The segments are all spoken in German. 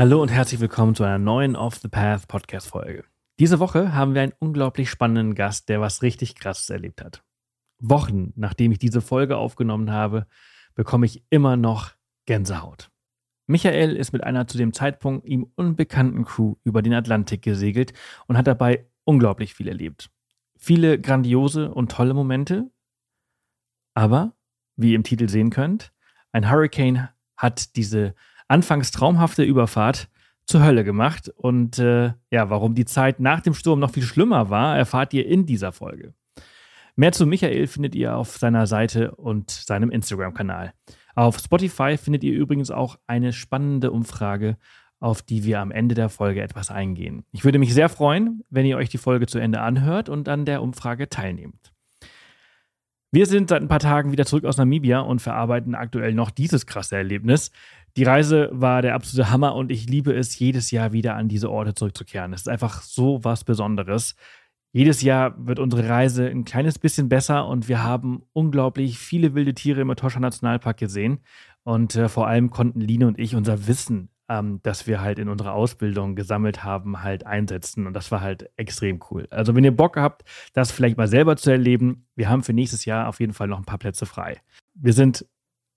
Hallo und herzlich willkommen zu einer neuen Off the Path Podcast Folge. Diese Woche haben wir einen unglaublich spannenden Gast, der was richtig krasses erlebt hat. Wochen nachdem ich diese Folge aufgenommen habe, bekomme ich immer noch Gänsehaut. Michael ist mit einer zu dem Zeitpunkt ihm unbekannten Crew über den Atlantik gesegelt und hat dabei unglaublich viel erlebt. Viele grandiose und tolle Momente, aber, wie ihr im Titel sehen könnt, ein Hurricane hat diese anfangs traumhafte Überfahrt zur Hölle gemacht. Und äh, ja, warum die Zeit nach dem Sturm noch viel schlimmer war, erfahrt ihr in dieser Folge. Mehr zu Michael findet ihr auf seiner Seite und seinem Instagram-Kanal. Auf Spotify findet ihr übrigens auch eine spannende Umfrage, auf die wir am Ende der Folge etwas eingehen. Ich würde mich sehr freuen, wenn ihr euch die Folge zu Ende anhört und an der Umfrage teilnehmt. Wir sind seit ein paar Tagen wieder zurück aus Namibia und verarbeiten aktuell noch dieses krasse Erlebnis. Die Reise war der absolute Hammer und ich liebe es, jedes Jahr wieder an diese Orte zurückzukehren. Es ist einfach so was Besonderes. Jedes Jahr wird unsere Reise ein kleines bisschen besser und wir haben unglaublich viele wilde Tiere im Etosha Nationalpark gesehen. Und äh, vor allem konnten Line und ich unser Wissen, ähm, das wir halt in unserer Ausbildung gesammelt haben, halt einsetzen. Und das war halt extrem cool. Also, wenn ihr Bock habt, das vielleicht mal selber zu erleben, wir haben für nächstes Jahr auf jeden Fall noch ein paar Plätze frei. Wir sind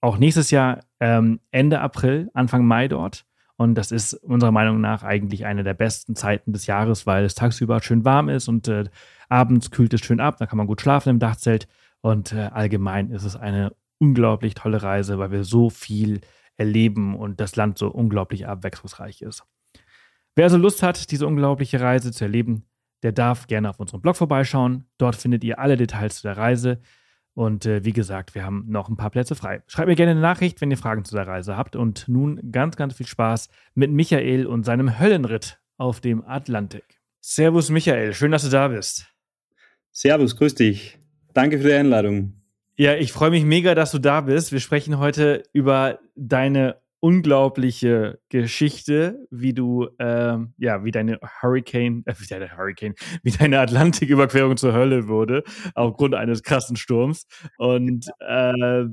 auch nächstes Jahr ähm, Ende April, Anfang Mai dort. Und das ist unserer Meinung nach eigentlich eine der besten Zeiten des Jahres, weil es tagsüber schön warm ist und äh, abends kühlt es schön ab. Da kann man gut schlafen im Dachzelt. Und äh, allgemein ist es eine unglaublich tolle Reise, weil wir so viel erleben und das Land so unglaublich abwechslungsreich ist. Wer also Lust hat, diese unglaubliche Reise zu erleben, der darf gerne auf unserem Blog vorbeischauen. Dort findet ihr alle Details zu der Reise. Und äh, wie gesagt, wir haben noch ein paar Plätze frei. Schreibt mir gerne eine Nachricht, wenn ihr Fragen zu der Reise habt. Und nun ganz, ganz viel Spaß mit Michael und seinem Höllenritt auf dem Atlantik. Servus Michael, schön, dass du da bist. Servus, grüß dich. Danke für die Einladung. Ja, ich freue mich mega, dass du da bist. Wir sprechen heute über deine unglaubliche Geschichte, wie du, ähm, ja, wie deine Hurricane, äh, wie deine Hurricane, wie deine Atlantiküberquerung zur Hölle wurde, aufgrund eines krassen Sturms. Und äh,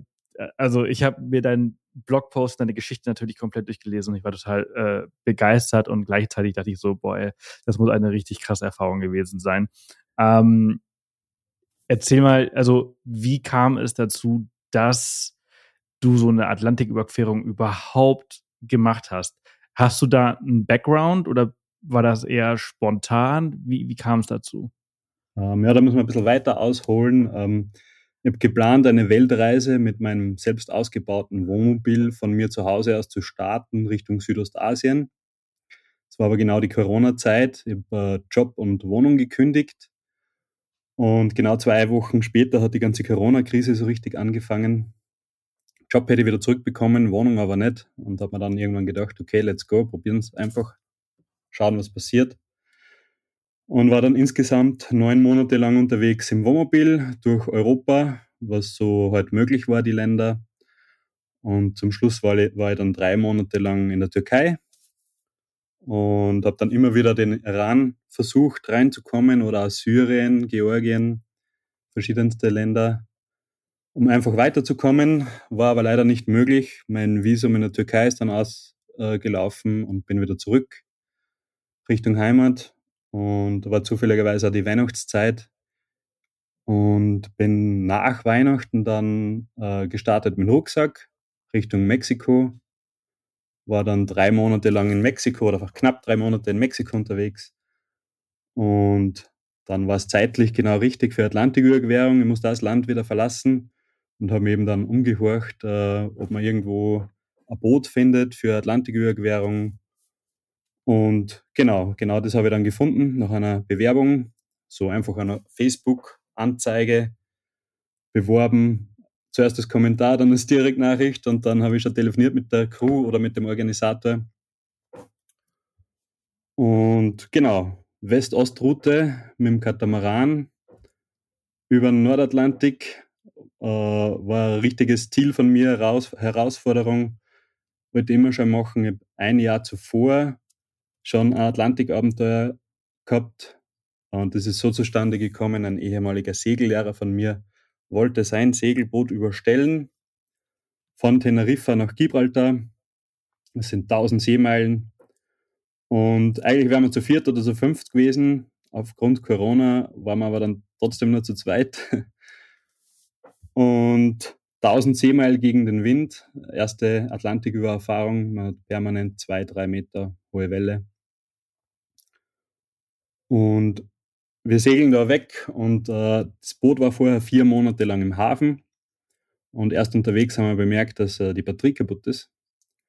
also ich habe mir deinen Blogpost, deine Geschichte natürlich komplett durchgelesen und ich war total äh, begeistert und gleichzeitig dachte ich so, boah, ey, das muss eine richtig krasse Erfahrung gewesen sein. Ähm, erzähl mal, also wie kam es dazu, dass du so eine Atlantiküberquerung überhaupt gemacht hast. Hast du da einen Background oder war das eher spontan? Wie, wie kam es dazu? Ähm, ja, da müssen wir ein bisschen weiter ausholen. Ähm, ich habe geplant, eine Weltreise mit meinem selbst ausgebauten Wohnmobil von mir zu Hause aus zu starten Richtung Südostasien. Es war aber genau die Corona-Zeit. Ich habe äh, Job und Wohnung gekündigt. Und genau zwei Wochen später hat die ganze Corona-Krise so richtig angefangen. Job hätte ich wieder zurückbekommen, Wohnung aber nicht. Und habe mir dann irgendwann gedacht, okay, let's go, probieren es einfach, schauen, was passiert. Und war dann insgesamt neun Monate lang unterwegs im Wohnmobil durch Europa, was so halt möglich war, die Länder. Und zum Schluss war ich, war ich dann drei Monate lang in der Türkei und habe dann immer wieder den Iran versucht reinzukommen oder aus Syrien, Georgien, verschiedenste Länder um einfach weiterzukommen. War aber leider nicht möglich. Mein Visum in der Türkei ist dann ausgelaufen und bin wieder zurück Richtung Heimat. Und war zufälligerweise auch die Weihnachtszeit. Und bin nach Weihnachten dann äh, gestartet mit Rucksack Richtung Mexiko. War dann drei Monate lang in Mexiko oder knapp drei Monate in Mexiko unterwegs. Und dann war es zeitlich genau richtig für Atlantiküberquerung. Ich musste das Land wieder verlassen und haben eben dann umgehorcht, äh, ob man irgendwo ein Boot findet für Atlantiküberquerung. Und genau, genau das habe ich dann gefunden nach einer Bewerbung, so einfach einer Facebook-Anzeige beworben. Zuerst das Kommentar, dann das Direktnachricht und dann habe ich schon telefoniert mit der Crew oder mit dem Organisator. Und genau, West-Ost-Route mit dem Katamaran über den Nordatlantik äh, war ein richtiges Ziel von mir, Heraus Herausforderung. Wollte immer schon machen. Ich ein Jahr zuvor schon ein Atlantikabenteuer gehabt. Und das ist so zustande gekommen. Ein ehemaliger Segellehrer von mir wollte sein Segelboot überstellen von Teneriffa nach Gibraltar. Das sind 1000 Seemeilen. Und eigentlich wären wir zu viert oder zu fünft gewesen. Aufgrund Corona waren wir aber dann trotzdem nur zu zweit. Und 1000 Seemeilen gegen den Wind, erste Atlantikübererfahrung, man hat permanent zwei, drei Meter hohe Welle. Und wir segeln da weg und äh, das Boot war vorher vier Monate lang im Hafen. Und erst unterwegs haben wir bemerkt, dass äh, die Batterie kaputt ist.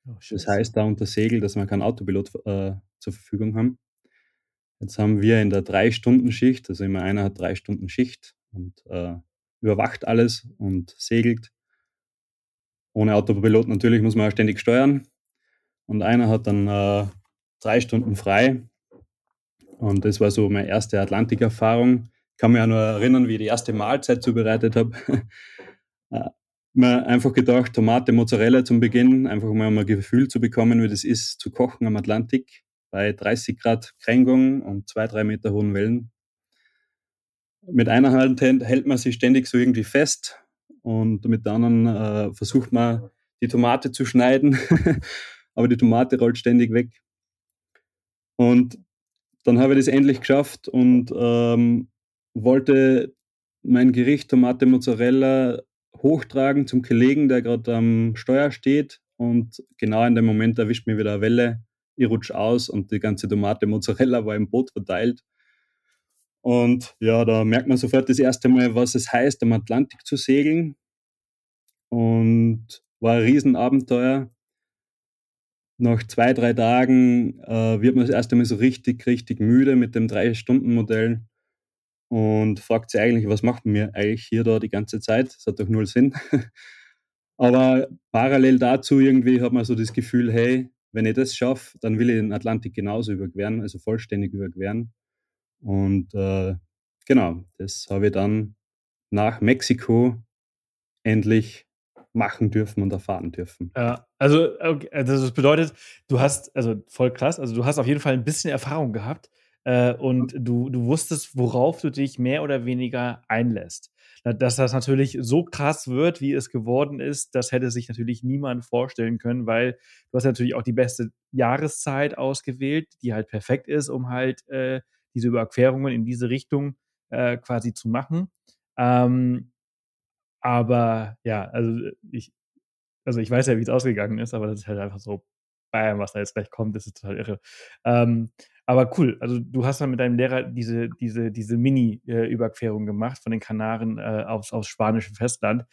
Oh, das heißt, da unter Segel, dass wir keinen Autopilot äh, zur Verfügung haben. Jetzt haben wir in der Drei-Stunden-Schicht, also immer einer hat drei Stunden Schicht und äh, überwacht alles und segelt. Ohne Autopilot natürlich muss man auch ständig steuern. Und einer hat dann äh, drei Stunden frei und das war so meine erste Atlantik-Erfahrung. Ich kann mich auch nur erinnern, wie ich die erste Mahlzeit zubereitet habe. Äh, mir einfach gedacht, Tomate, Mozzarella zum Beginn, einfach mal um ein Gefühl zu bekommen, wie das ist, zu kochen am Atlantik bei 30 Grad Kränkung und zwei, drei Meter hohen Wellen. Mit einer Hand hält man sich ständig so irgendwie fest und mit der anderen äh, versucht man, die Tomate zu schneiden, aber die Tomate rollt ständig weg. Und dann habe ich das endlich geschafft und ähm, wollte mein Gericht Tomate Mozzarella hochtragen zum Kollegen, der gerade am Steuer steht. Und genau in dem Moment erwischt mir wieder eine Welle. Ich rutsche aus und die ganze Tomate Mozzarella war im Boot verteilt. Und ja, da merkt man sofort das erste Mal, was es heißt, am Atlantik zu segeln. Und war ein Riesenabenteuer nach zwei, drei Tagen äh, wird man das erste Mal so richtig, richtig müde mit dem Drei-Stunden-Modell und fragt sich eigentlich, was macht man mir eigentlich hier da die ganze Zeit? Das hat doch null Sinn. Aber parallel dazu irgendwie hat man so das Gefühl, hey, wenn ich das schaffe, dann will ich den Atlantik genauso überqueren, also vollständig überqueren. Und äh, genau, das habe ich dann nach Mexiko endlich machen dürfen und erfahren dürfen. Ja, also, okay, also das bedeutet, du hast, also voll krass, also du hast auf jeden Fall ein bisschen Erfahrung gehabt äh, und du, du wusstest, worauf du dich mehr oder weniger einlässt. Dass das natürlich so krass wird, wie es geworden ist, das hätte sich natürlich niemand vorstellen können, weil du hast natürlich auch die beste Jahreszeit ausgewählt, die halt perfekt ist, um halt äh, diese Überquerungen in diese Richtung äh, quasi zu machen. Ähm, aber ja, also ich, also ich weiß ja, wie es ausgegangen ist, aber das ist halt einfach so, bam, was da jetzt gleich kommt, das ist total irre. Ähm, aber cool, also du hast dann mit deinem Lehrer diese, diese, diese Mini-Überquerung gemacht von den Kanaren äh, aufs, aufs spanische Festland.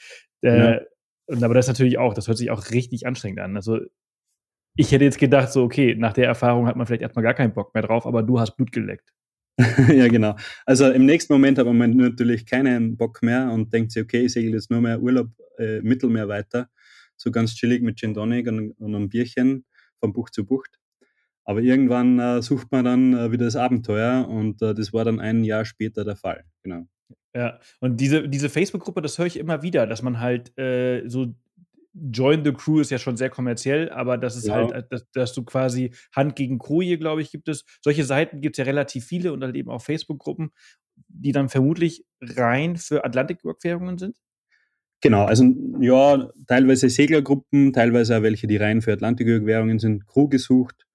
Äh, ja. Und aber das natürlich auch, das hört sich auch richtig anstrengend an. Also ich hätte jetzt gedacht, so, okay, nach der Erfahrung hat man vielleicht erstmal gar keinen Bock mehr drauf, aber du hast Blut geleckt. ja, genau. Also im nächsten Moment hat man natürlich keinen Bock mehr und denkt sich, okay, ich segel jetzt nur mehr Urlaub äh, Mittelmeer weiter. So ganz chillig mit Gin Tonic und, und einem Bierchen von Bucht zu Bucht. Aber irgendwann äh, sucht man dann äh, wieder das Abenteuer und äh, das war dann ein Jahr später der Fall. Genau. Ja, und diese, diese Facebook-Gruppe, das höre ich immer wieder, dass man halt äh, so Join the Crew ist ja schon sehr kommerziell, aber das ist ja. halt, dass, dass, du quasi Hand gegen Koje, glaube ich, gibt es. Solche Seiten gibt es ja relativ viele und halt eben auch Facebook-Gruppen, die dann vermutlich rein für Atlantiküberquerungen sind. Genau, also ja, teilweise Seglergruppen, teilweise auch welche, die rein für Atlantiküberquerungen sind, Crew gesucht.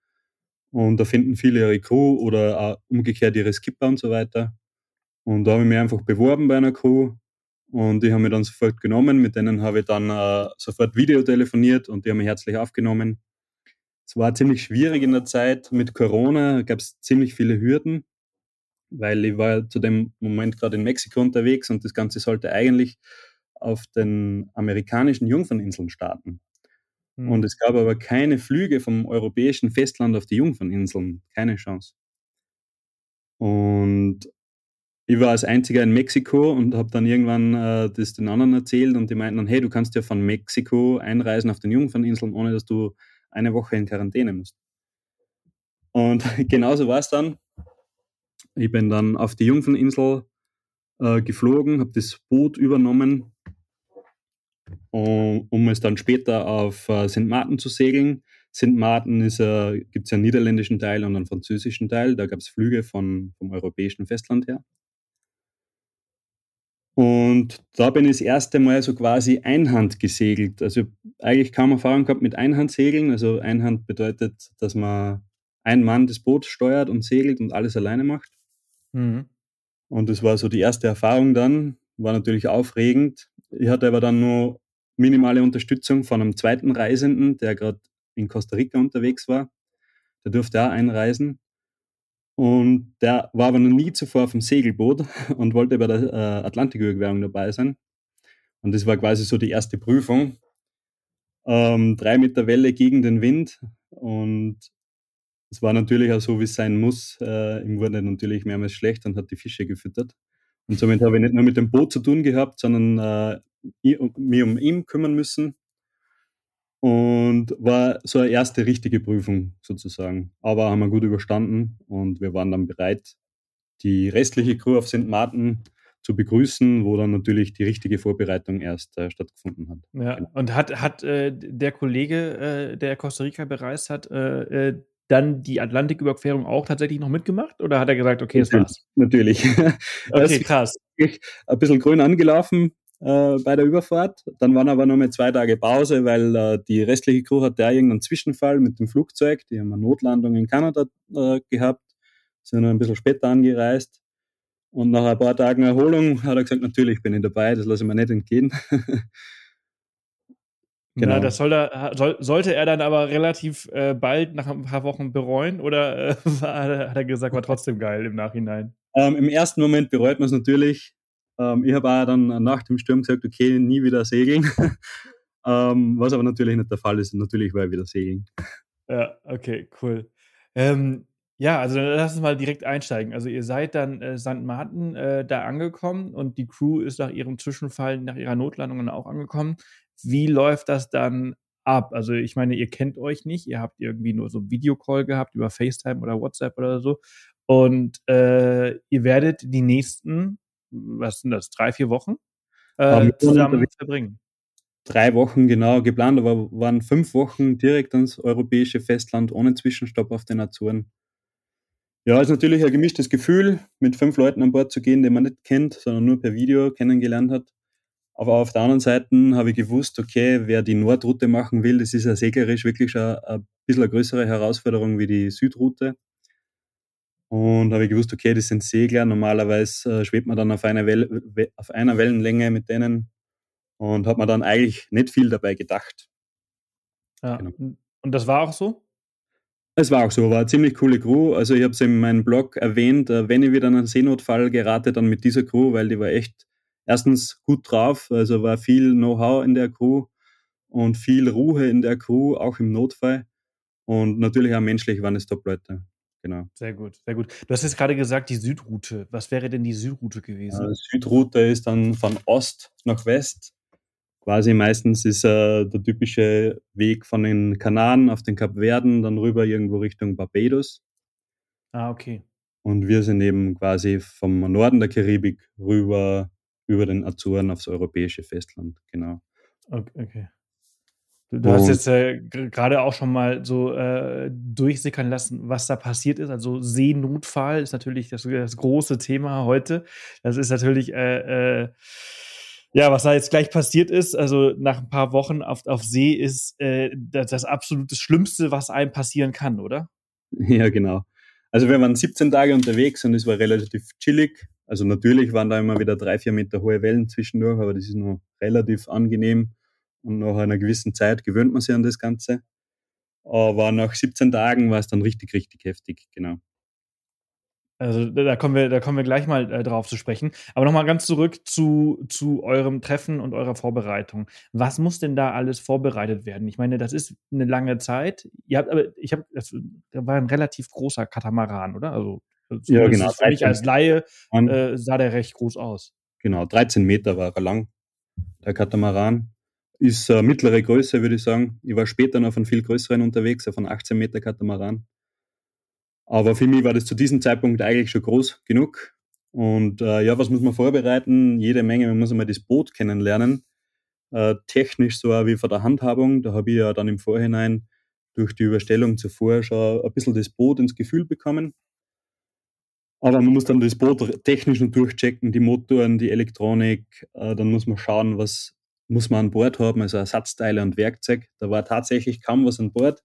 Und da finden viele ihre Crew oder auch umgekehrt ihre Skipper und so weiter. Und da habe ich mich einfach beworben bei einer Crew und die haben mich dann sofort genommen. Mit denen habe ich dann äh, sofort Video telefoniert und die haben mich herzlich aufgenommen. Es war ziemlich schwierig in der Zeit. Mit Corona gab es ziemlich viele Hürden, weil ich war zu dem Moment gerade in Mexiko unterwegs und das Ganze sollte eigentlich auf den amerikanischen Jungferninseln starten. Mhm. Und es gab aber keine Flüge vom europäischen Festland auf die Jungferninseln. Keine Chance. Und ich war als einziger in Mexiko und habe dann irgendwann äh, das den anderen erzählt und die meinten dann, hey, du kannst ja von Mexiko einreisen auf den Jungferninseln, ohne dass du eine Woche in Quarantäne musst. Und genauso war es dann. Ich bin dann auf die Jungferninsel äh, geflogen, habe das Boot übernommen, um, um, es dann später auf äh, St. Martin zu segeln. St. Martin äh, gibt es ja einen niederländischen Teil und einen französischen Teil. Da gab es Flüge von, vom europäischen Festland her. Und da bin ich das erste Mal so quasi Einhand gesegelt. Also eigentlich kaum Erfahrung gehabt mit Einhandsegeln. Also Einhand bedeutet, dass man ein Mann das Boot steuert und segelt und alles alleine macht. Mhm. Und das war so die erste Erfahrung dann. War natürlich aufregend. Ich hatte aber dann nur minimale Unterstützung von einem zweiten Reisenden, der gerade in Costa Rica unterwegs war. Der durfte auch einreisen. Und der war aber noch nie zuvor auf dem Segelboot und wollte bei der äh, Atlantiküberquerung dabei sein. Und das war quasi so die erste Prüfung. Ähm, drei Meter Welle gegen den Wind. Und es war natürlich auch so, wie es sein muss. Äh, ihm wurde natürlich mehrmals schlecht und hat die Fische gefüttert. Und somit habe ich nicht nur mit dem Boot zu tun gehabt, sondern äh, mich um ihn kümmern müssen. Und war so eine erste richtige Prüfung sozusagen. Aber haben wir gut überstanden und wir waren dann bereit, die restliche Crew auf St. Martin zu begrüßen, wo dann natürlich die richtige Vorbereitung erst äh, stattgefunden hat. Ja, genau. und hat, hat äh, der Kollege, äh, der Costa Rica bereist hat, äh, äh, dann die Atlantiküberquerung auch tatsächlich noch mitgemacht? Oder hat er gesagt, okay, das war's? Natürlich. okay, krass. Ein bisschen grün angelaufen äh, bei der Überfahrt. Dann waren aber noch mal zwei Tage Pause, weil äh, die restliche Crew hatte ja irgendeinen Zwischenfall mit dem Flugzeug. Die haben eine Notlandung in Kanada äh, gehabt, sind noch ein bisschen später angereist. Und nach ein paar Tagen Erholung hat er gesagt, natürlich bin ich dabei, das lasse ich mir nicht entgehen. Genau. Na, das soll er, soll, sollte er dann aber relativ äh, bald nach ein paar Wochen bereuen oder äh, war, hat er gesagt, war trotzdem geil im Nachhinein? Ähm, Im ersten Moment bereut man es natürlich. Ähm, ich habe auch dann nach dem Sturm gesagt, okay, nie wieder segeln. ähm, was aber natürlich nicht der Fall ist. Natürlich war ich wieder segeln. Ja, okay, cool. Ähm, ja, also lass uns mal direkt einsteigen. Also ihr seid dann äh, St. Martin äh, da angekommen und die Crew ist nach ihrem Zwischenfall, nach ihrer Notlandung dann auch angekommen. Wie läuft das dann ab? Also ich meine, ihr kennt euch nicht, ihr habt irgendwie nur so einen Videocall gehabt über FaceTime oder WhatsApp oder so. Und äh, ihr werdet die nächsten, was sind das, drei, vier Wochen äh, zusammen verbringen. Drei Wochen genau geplant, aber waren fünf Wochen direkt ans europäische Festland ohne Zwischenstopp auf den Azoren. Ja, ist natürlich ein gemischtes Gefühl, mit fünf Leuten an Bord zu gehen, die man nicht kennt, sondern nur per Video kennengelernt hat. Aber auf der anderen Seite habe ich gewusst, okay, wer die Nordroute machen will, das ist ja seglerisch wirklich schon ein bisschen eine größere Herausforderung wie die Südroute. Und habe ich gewusst, okay, das sind Segler. Normalerweise äh, schwebt man dann auf einer, Welle, auf einer Wellenlänge mit denen und hat man dann eigentlich nicht viel dabei gedacht. Ja. Genau. Und das war auch so? Es war auch so, war eine ziemlich coole Crew. Also ich habe es in meinem Blog erwähnt, äh, wenn ich wieder in einen Seenotfall gerate, dann mit dieser Crew, weil die war echt erstens gut drauf, also war viel Know-how in der Crew und viel Ruhe in der Crew, auch im Notfall. Und natürlich auch menschlich waren es Top-Leute. Genau. Sehr gut, sehr gut. Du hast jetzt gerade gesagt, die Südroute. Was wäre denn die Südroute gewesen? Die Südroute ist dann von Ost nach West. Quasi meistens ist äh, der typische Weg von den Kanaren auf den Kapverden, dann rüber irgendwo Richtung Barbados. Ah, okay. Und wir sind eben quasi vom Norden der Karibik rüber über den Azoren aufs europäische Festland, genau. Okay. okay. Du, du hast jetzt äh, gerade auch schon mal so äh, durchsickern lassen, was da passiert ist. Also Seenotfall ist natürlich das, das große Thema heute. Das ist natürlich, äh, äh, ja, was da jetzt gleich passiert ist. Also nach ein paar Wochen auf, auf See ist äh, das, das absolute Schlimmste, was einem passieren kann, oder? Ja, genau. Also wir waren 17 Tage unterwegs und es war relativ chillig. Also natürlich waren da immer wieder drei, vier Meter hohe Wellen zwischendurch, aber das ist noch relativ angenehm. Und nach einer gewissen Zeit gewöhnt man sich an das Ganze. Aber nach 17 Tagen war es dann richtig, richtig heftig, genau. Also da kommen wir, da kommen wir gleich mal äh, drauf zu sprechen. Aber nochmal ganz zurück zu, zu eurem Treffen und eurer Vorbereitung. Was muss denn da alles vorbereitet werden? Ich meine, das ist eine lange Zeit. Ihr habt aber, ich habe, das war ein relativ großer Katamaran, oder? Also ja, genau. Für mich als Laie äh, sah der recht groß aus. Genau, 13 Meter war er lang, der Katamaran. Ist äh, mittlere Größe, würde ich sagen. Ich war später noch von viel größeren unterwegs, von 18 Meter Katamaran. Aber für mich war das zu diesem Zeitpunkt eigentlich schon groß genug. Und äh, ja, was muss man vorbereiten? Jede Menge, man muss einmal das Boot kennenlernen. Äh, technisch so wie von der Handhabung. Da habe ich ja dann im Vorhinein durch die Überstellung zuvor schon ein bisschen das Boot ins Gefühl bekommen. Aber man muss dann das Boot technisch noch durchchecken, die Motoren, die Elektronik. Äh, dann muss man schauen, was muss man an Bord haben, also Ersatzteile und Werkzeug. Da war tatsächlich kaum was an Bord.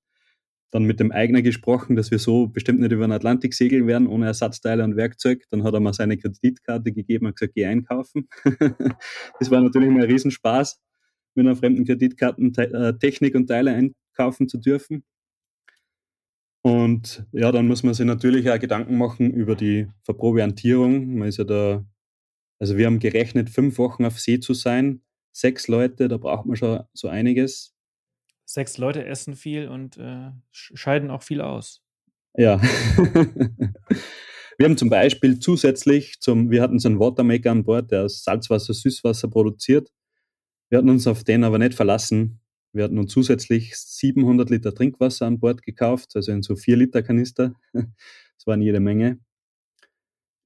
dann mit dem Eigner gesprochen, dass wir so bestimmt nicht über den Atlantik segeln werden, ohne Ersatzteile und Werkzeug. Dann hat er mir seine Kreditkarte gegeben und gesagt, geh einkaufen. das war natürlich ein Riesenspaß, mit einer fremden Kreditkarten äh, Technik und Teile einkaufen zu dürfen. Und ja, dann muss man sich natürlich auch Gedanken machen über die Verproviantierung. Man ist ja da, also wir haben gerechnet, fünf Wochen auf See zu sein. Sechs Leute, da braucht man schon so einiges. Sechs Leute essen viel und äh, scheiden auch viel aus. Ja. wir haben zum Beispiel zusätzlich zum, wir hatten so einen Watermaker an Bord, der aus Salzwasser, Süßwasser produziert. Wir hatten uns auf den aber nicht verlassen. Wir hatten nun zusätzlich 700 Liter Trinkwasser an Bord gekauft, also in so 4 Liter Kanister. Das waren jede Menge.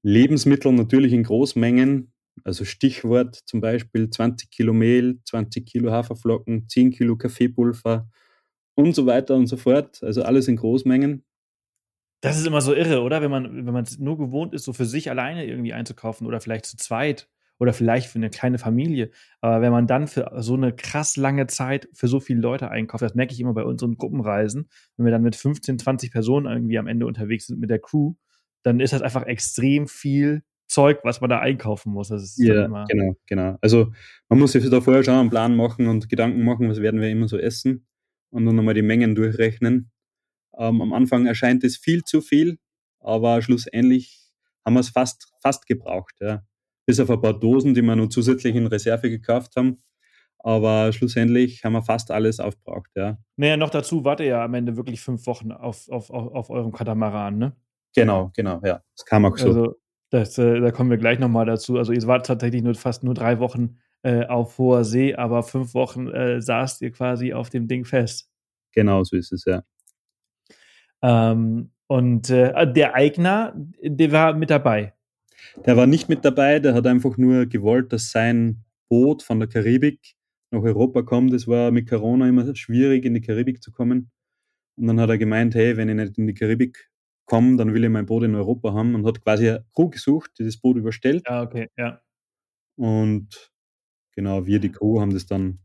Lebensmittel natürlich in Großmengen, also Stichwort zum Beispiel 20 Kilo Mehl, 20 Kilo Haferflocken, 10 Kilo Kaffeepulver und so weiter und so fort. Also alles in Großmengen. Das ist immer so irre, oder? Wenn man, wenn es nur gewohnt ist, so für sich alleine irgendwie einzukaufen oder vielleicht zu zweit oder vielleicht für eine kleine Familie. Aber wenn man dann für so eine krass lange Zeit für so viele Leute einkauft, das merke ich immer bei unseren Gruppenreisen, wenn wir dann mit 15, 20 Personen irgendwie am Ende unterwegs sind mit der Crew, dann ist das einfach extrem viel Zeug, was man da einkaufen muss. ja, genau, genau. Also man muss sich da vorher schon einen Plan machen und Gedanken machen, was werden wir immer so essen und dann nochmal die Mengen durchrechnen. Ähm, am Anfang erscheint es viel zu viel, aber schlussendlich haben wir es fast, fast gebraucht. Ja bis auf ein paar Dosen, die wir noch zusätzlich in Reserve gekauft haben. Aber schlussendlich haben wir fast alles aufgebraucht, ja. Naja, noch dazu wart ihr ja am Ende wirklich fünf Wochen auf, auf, auf, auf eurem Katamaran, ne? Genau, genau, ja. Das kam auch so. Also, das, äh, da kommen wir gleich nochmal dazu. Also, ihr wart tatsächlich nur fast nur drei Wochen äh, auf hoher See, aber fünf Wochen äh, saßt ihr quasi auf dem Ding fest. Genau, so ist es, ja. Ähm, und äh, der Eigner, der war mit dabei. Der war nicht mit dabei, der hat einfach nur gewollt, dass sein Boot von der Karibik nach Europa kommt. Es war mit Corona immer schwierig, in die Karibik zu kommen. Und dann hat er gemeint, hey, wenn ich nicht in die Karibik komme, dann will ich mein Boot in Europa haben und hat quasi eine Crew gesucht, die das Boot überstellt. Ja, okay, ja. Und genau, wir, die Crew, haben das dann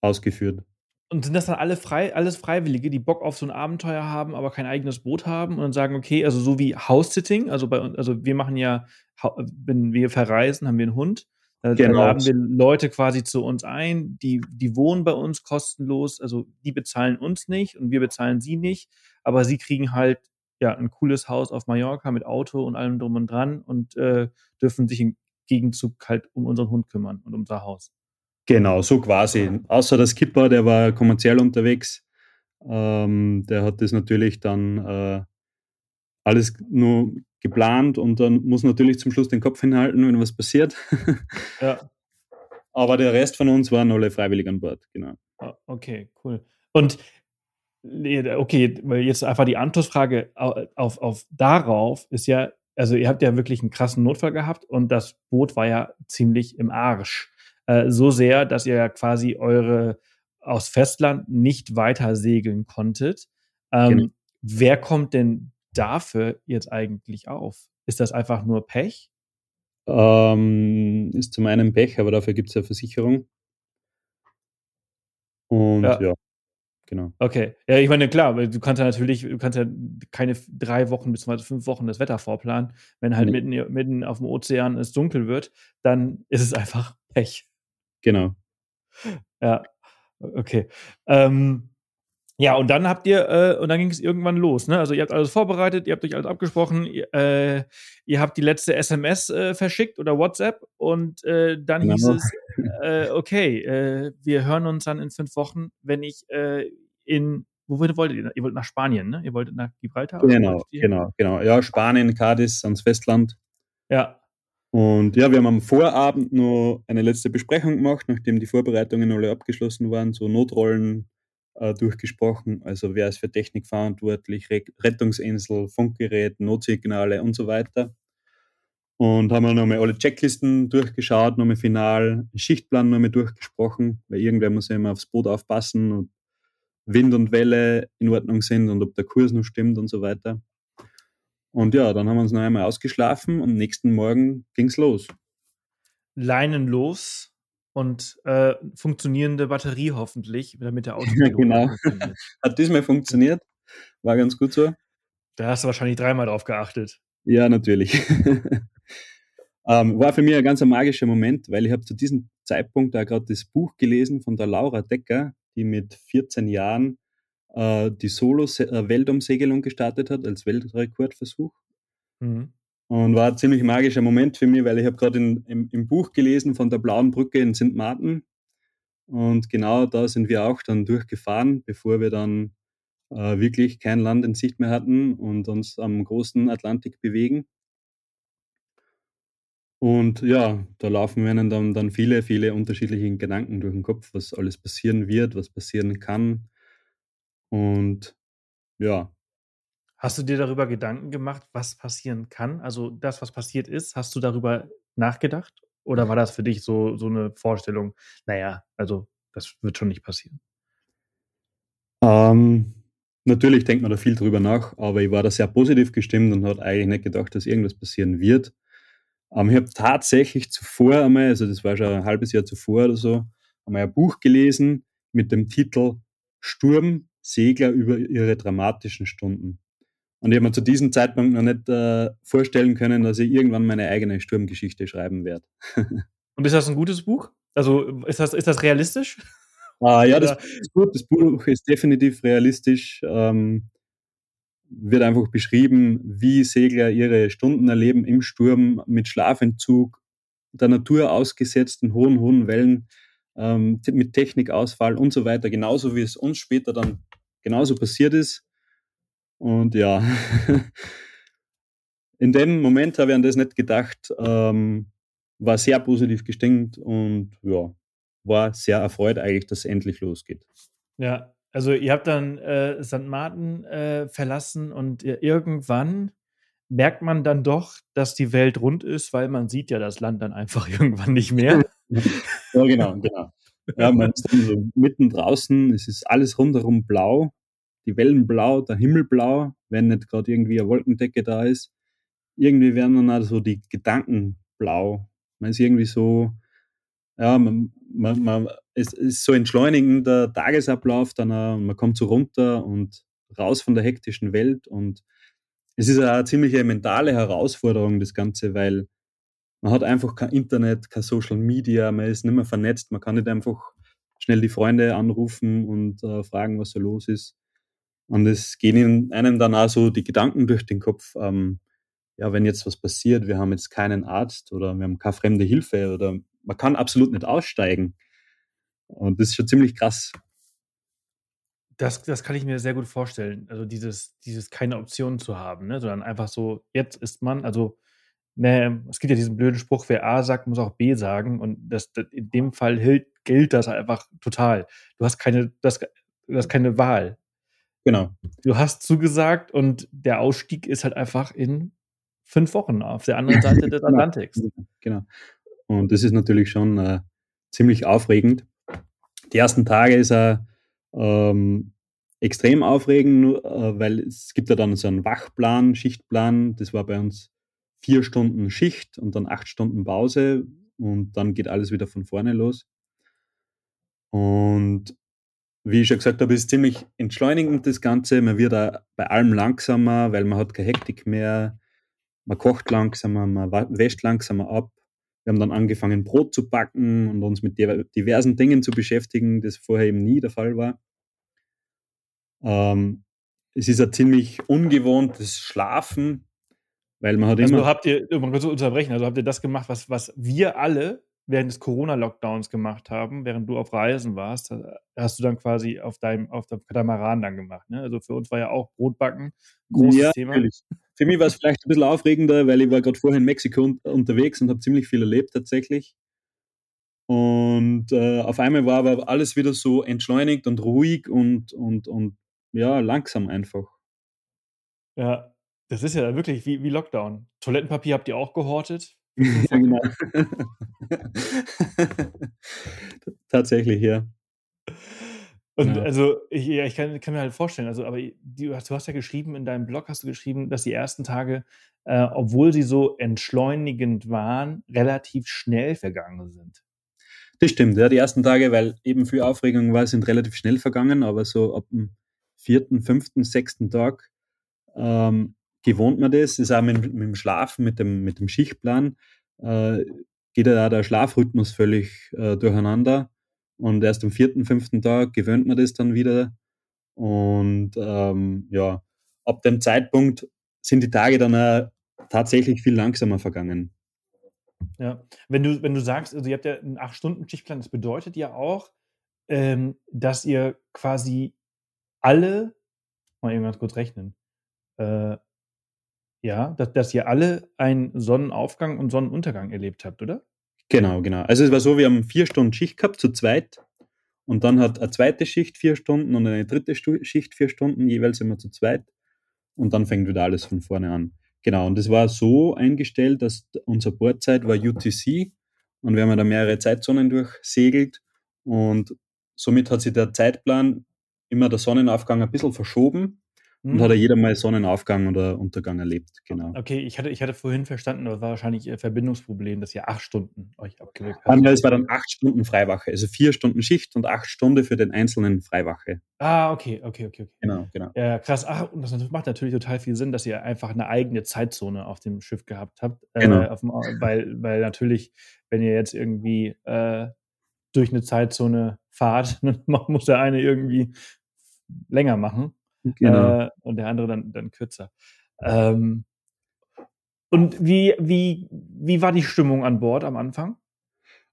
ausgeführt. Und sind das dann alle frei, alles Freiwillige, die Bock auf so ein Abenteuer haben, aber kein eigenes Boot haben und dann sagen, okay, also so wie House-Sitting, also bei uns, also wir machen ja, wenn wir verreisen, haben wir einen Hund. Da, genau. laden wir Leute quasi zu uns ein, die, die wohnen bei uns kostenlos, also die bezahlen uns nicht und wir bezahlen sie nicht, aber sie kriegen halt ja ein cooles Haus auf Mallorca mit Auto und allem drum und dran und äh, dürfen sich im Gegenzug halt um unseren Hund kümmern und um unser Haus. Genau, so quasi. Außer der Skipper, der war kommerziell unterwegs. Ähm, der hat das natürlich dann äh, alles nur geplant und dann muss natürlich zum Schluss den Kopf hinhalten, wenn was passiert. ja. Aber der Rest von uns waren alle freiwillig an Bord, genau. Ah, okay, cool. Und okay, weil jetzt einfach die Anschlussfrage auf, auf darauf ist ja, also ihr habt ja wirklich einen krassen Notfall gehabt und das Boot war ja ziemlich im Arsch. Äh, so sehr, dass ihr quasi eure aus Festland nicht weiter segeln konntet. Ähm, genau. Wer kommt denn dafür jetzt eigentlich auf? Ist das einfach nur Pech? Ähm, ist zum einen Pech, aber dafür gibt es ja Versicherung. Und ja. ja. Genau. Okay. Ja, ich meine, klar, du kannst ja natürlich, du kannst ja keine drei Wochen bis fünf Wochen das Wetter vorplanen. Wenn halt nee. mitten, mitten auf dem Ozean es dunkel wird, dann ist es einfach Pech. Genau. Ja, okay. Ähm, ja, und dann habt ihr, äh, und dann ging es irgendwann los, ne? Also ihr habt alles vorbereitet, ihr habt euch alles abgesprochen, ihr, äh, ihr habt die letzte SMS äh, verschickt oder WhatsApp und äh, dann genau. hieß es, äh, okay, äh, wir hören uns dann in fünf Wochen, wenn ich in, wo wolltet ihr? Ihr wollt nach Spanien, ne? Ihr wolltet nach Gibraltar? Genau, genau, genau. Ja, Spanien, Cadiz, ans Festland. Ja. Und ja, wir haben am Vorabend noch eine letzte Besprechung gemacht, nachdem die Vorbereitungen alle abgeschlossen waren, so Notrollen äh, durchgesprochen. Also wer ist für Technik verantwortlich, Re Rettungsinsel, Funkgerät, Notsignale und so weiter. Und haben wir nochmal alle Checklisten durchgeschaut, nochmal final, Schichtplan nochmal durchgesprochen, weil irgendwer muss ja immer aufs Boot aufpassen und Wind und Welle in Ordnung sind und ob der Kurs noch stimmt und so weiter. Und ja, dann haben wir uns noch einmal ausgeschlafen und nächsten Morgen ging es los. Leinen los und äh, funktionierende Batterie hoffentlich, damit der Auto. Ja, genau. Hat diesmal funktioniert. war ganz gut so. Da hast du wahrscheinlich dreimal drauf geachtet. Ja, natürlich. ähm, war für mich ein ganz magischer Moment, weil ich habe zu diesem Zeitpunkt da gerade das Buch gelesen von der Laura Decker, die mit 14 Jahren äh, die Solo-Weltumsegelung gestartet hat als Weltrekordversuch. Mhm. Und war ein ziemlich magischer Moment für mich, weil ich habe gerade im, im Buch gelesen von der Blauen Brücke in St. Martin. Und genau da sind wir auch dann durchgefahren, bevor wir dann äh, wirklich kein Land in Sicht mehr hatten und uns am großen Atlantik bewegen. Und ja, da laufen mir dann, dann viele, viele unterschiedliche Gedanken durch den Kopf, was alles passieren wird, was passieren kann. Und ja. Hast du dir darüber Gedanken gemacht, was passieren kann? Also das, was passiert ist, hast du darüber nachgedacht? Oder war das für dich so, so eine Vorstellung, naja, also das wird schon nicht passieren? Ähm, natürlich denkt man da viel drüber nach, aber ich war da sehr positiv gestimmt und habe eigentlich nicht gedacht, dass irgendwas passieren wird. Ähm, ich habe tatsächlich zuvor einmal, also das war schon ein halbes Jahr zuvor oder so, einmal ein Buch gelesen mit dem Titel Sturm, Segler über ihre dramatischen Stunden. Und ich habe mir zu diesem Zeitpunkt noch nicht äh, vorstellen können, dass ich irgendwann meine eigene Sturmgeschichte schreiben werde. Und ist das ein gutes Buch? Also ist das, ist das realistisch? Ah, ja, das, ist gut. Das Buch ist definitiv realistisch. Ähm, wird einfach beschrieben, wie Segler ihre Stunden erleben im Sturm mit Schlafentzug, der Natur ausgesetzt, in hohen, hohen Wellen, ähm, mit Technikausfall und so weiter, genauso wie es uns später dann genauso passiert ist. Und ja, in dem Moment habe ich an das nicht gedacht, ähm, war sehr positiv gestimmt und ja, war sehr erfreut eigentlich, dass es endlich losgeht. Ja, also ihr habt dann äh, St. Martin äh, verlassen und irgendwann merkt man dann doch, dass die Welt rund ist, weil man sieht ja das Land dann einfach irgendwann nicht mehr. ja, genau, genau. Ja, man ist dann so mitten draußen, es ist alles rundherum blau, die Wellen blau, der Himmel blau, wenn nicht gerade irgendwie eine Wolkendecke da ist. Irgendwie werden dann also die Gedanken blau. Man ist irgendwie so, ja, man, man, man, es ist so entschleunigender Tagesablauf, dann uh, man kommt so runter und raus von der hektischen Welt und es ist eine ziemliche mentale Herausforderung, das Ganze, weil man hat einfach kein Internet, kein Social Media, man ist nicht mehr vernetzt, man kann nicht einfach schnell die Freunde anrufen und äh, fragen, was so los ist. Und es gehen einem dann auch so die Gedanken durch den Kopf, ähm, ja, wenn jetzt was passiert, wir haben jetzt keinen Arzt oder wir haben keine fremde Hilfe oder man kann absolut nicht aussteigen. Und das ist schon ziemlich krass. Das, das kann ich mir sehr gut vorstellen. Also dieses, dieses keine Optionen zu haben, ne? sondern einfach so, jetzt ist man, also ne, es gibt ja diesen blöden Spruch, wer A sagt, muss auch B sagen. Und das, das in dem Fall gilt, gilt das einfach total. Du hast keine, das, du hast keine Wahl. Genau. Du hast zugesagt und der Ausstieg ist halt einfach in fünf Wochen auf der anderen Seite des genau. Atlantiks. Genau. Und das ist natürlich schon äh, ziemlich aufregend. Die ersten Tage ist er ähm, extrem aufregend, äh, weil es gibt ja dann so einen Wachplan, Schichtplan. Das war bei uns vier Stunden Schicht und dann acht Stunden Pause und dann geht alles wieder von vorne los. Und wie ich schon gesagt habe, ist ziemlich entschleunigend das Ganze. Man wird auch bei allem langsamer, weil man hat keine Hektik mehr. Man kocht langsamer, man wäscht langsamer ab. Wir haben dann angefangen, Brot zu backen und uns mit diversen Dingen zu beschäftigen, das vorher eben nie der Fall war. Ähm, es ist ein ziemlich ungewohntes Schlafen, weil man hat also immer. habt ihr, man kann so unterbrechen, also habt ihr das gemacht, was, was wir alle während des Corona-Lockdowns gemacht haben, während du auf Reisen warst, hast du dann quasi auf deinem, auf dem Katamaran dann gemacht. Ne? Also für uns war ja auch Brotbacken ein großes ja, Thema. Natürlich. Für mich war es vielleicht ein bisschen aufregender, weil ich war gerade vorher in Mexiko un unterwegs und habe ziemlich viel erlebt tatsächlich. Und äh, auf einmal war aber alles wieder so entschleunigt und ruhig und, und, und ja, langsam einfach. Ja, das ist ja wirklich wie, wie Lockdown. Toilettenpapier habt ihr auch gehortet? ja, genau. Tatsächlich, ja. Und ja. also, ich, ja, ich kann, kann, mir halt vorstellen, also, aber die, du hast ja geschrieben, in deinem Blog hast du geschrieben, dass die ersten Tage, äh, obwohl sie so entschleunigend waren, relativ schnell vergangen sind. Das stimmt, ja, die ersten Tage, weil eben viel Aufregung war, sind relativ schnell vergangen, aber so ab dem vierten, fünften, sechsten Tag ähm, gewohnt man das. Das ist auch mit, mit dem Schlafen, mit dem, mit dem Schichtplan, äh, geht ja der Schlafrhythmus völlig äh, durcheinander. Und erst am vierten, fünften Tag gewöhnt man das dann wieder. Und ähm, ja, ab dem Zeitpunkt sind die Tage dann auch tatsächlich viel langsamer vergangen. Ja, wenn du, wenn du sagst, also ihr habt ja einen 8-Stunden-Schichtplan, das bedeutet ja auch, ähm, dass ihr quasi alle, mal eben ganz kurz rechnen, äh, ja, dass, dass ihr alle einen Sonnenaufgang und Sonnenuntergang erlebt habt, oder? Genau, genau. Also es war so, wir haben vier Stunden Schicht gehabt, zu zweit. Und dann hat eine zweite Schicht vier Stunden und eine dritte Schicht vier Stunden, jeweils immer zu zweit. Und dann fängt wieder alles von vorne an. Genau, und es war so eingestellt, dass unsere Bordzeit war UTC und wir haben da mehrere Zeitzonen durchsegelt und somit hat sich der Zeitplan immer der Sonnenaufgang ein bisschen verschoben und hat er jeder mal Sonnenaufgang oder Untergang erlebt, genau. Okay, ich hatte, ich hatte vorhin verstanden, das war wahrscheinlich Ihr Verbindungsproblem, dass ihr acht Stunden euch abgewirkt habt. Ja, es war dann acht Stunden Freiwache, also vier Stunden Schicht und acht Stunden für den einzelnen Freiwache. Ah, okay, okay, okay. okay. Genau, genau. Ja, krass. Ach, und das macht natürlich total viel Sinn, dass ihr einfach eine eigene Zeitzone auf dem Schiff gehabt habt. Äh, genau. Äh, dem, weil, weil natürlich, wenn ihr jetzt irgendwie äh, durch eine Zeitzone fahrt, dann muss der eine irgendwie länger machen. Genau. Äh, und der andere dann, dann kürzer. Ähm, und wie, wie, wie war die Stimmung an Bord am Anfang?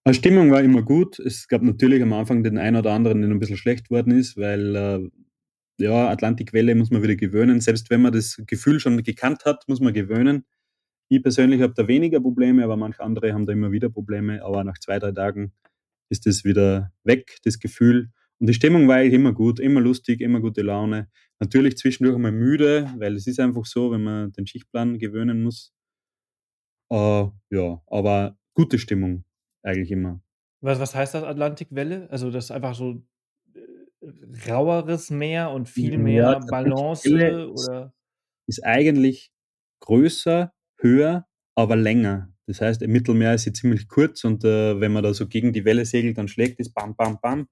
Die Stimmung war immer gut. Es gab natürlich am Anfang den einen oder anderen, der ein bisschen schlecht worden ist, weil äh, ja, Atlantikwelle muss man wieder gewöhnen. Selbst wenn man das Gefühl schon gekannt hat, muss man gewöhnen. Ich persönlich habe da weniger Probleme, aber manche andere haben da immer wieder Probleme. Aber nach zwei, drei Tagen ist das wieder weg, das Gefühl. Und die Stimmung war eigentlich immer gut, immer lustig, immer gute Laune. Natürlich zwischendurch einmal müde, weil es ist einfach so, wenn man den Schichtplan gewöhnen muss. Äh, ja, aber gute Stimmung eigentlich immer. Was, was heißt das Atlantikwelle? Also das ist einfach so äh, raueres Meer und viel mehr ja, Balance ist, oder? Ist eigentlich größer, höher, aber länger. Das heißt, im Mittelmeer ist sie ziemlich kurz und äh, wenn man da so gegen die Welle segelt, dann schlägt es bam, bam, bam.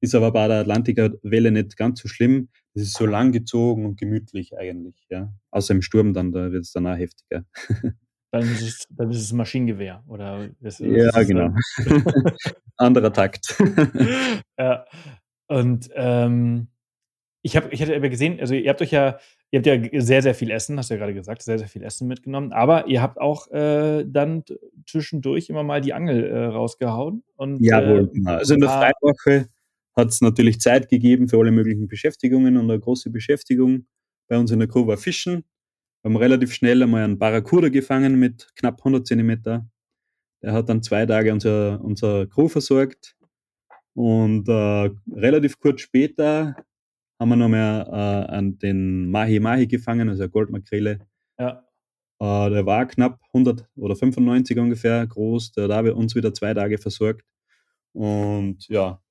Ist aber bei der Atlantiker Welle nicht ganz so schlimm. Es ist so langgezogen und gemütlich eigentlich, ja. Außer im Sturm dann, da wird es dann auch heftiger. Dann ist es, dann ist es Maschinengewehr, oder? Das, ja, das genau. Anderer Takt. ja. Und ähm, ich habe ich hatte aber gesehen, also ihr habt euch ja, ihr habt ja sehr, sehr viel Essen, hast du ja gerade gesagt, sehr, sehr viel Essen mitgenommen, aber ihr habt auch äh, dann zwischendurch immer mal die Angel äh, rausgehauen. Und, Jawohl, äh, genau. Also in der Freiwoche hat es natürlich Zeit gegeben für alle möglichen Beschäftigungen und eine große Beschäftigung bei uns in der Crew war Fischen. Wir haben relativ schnell einmal einen Barracuda gefangen mit knapp 100 Zentimeter. Der hat dann zwei Tage unser, unser Crew versorgt. Und äh, relativ kurz später haben wir nochmal äh, den Mahi Mahi gefangen, also eine Goldmakrele. Ja. Äh, der war knapp 100 oder 95 ungefähr groß. Der hat uns wieder zwei Tage versorgt. Und ja,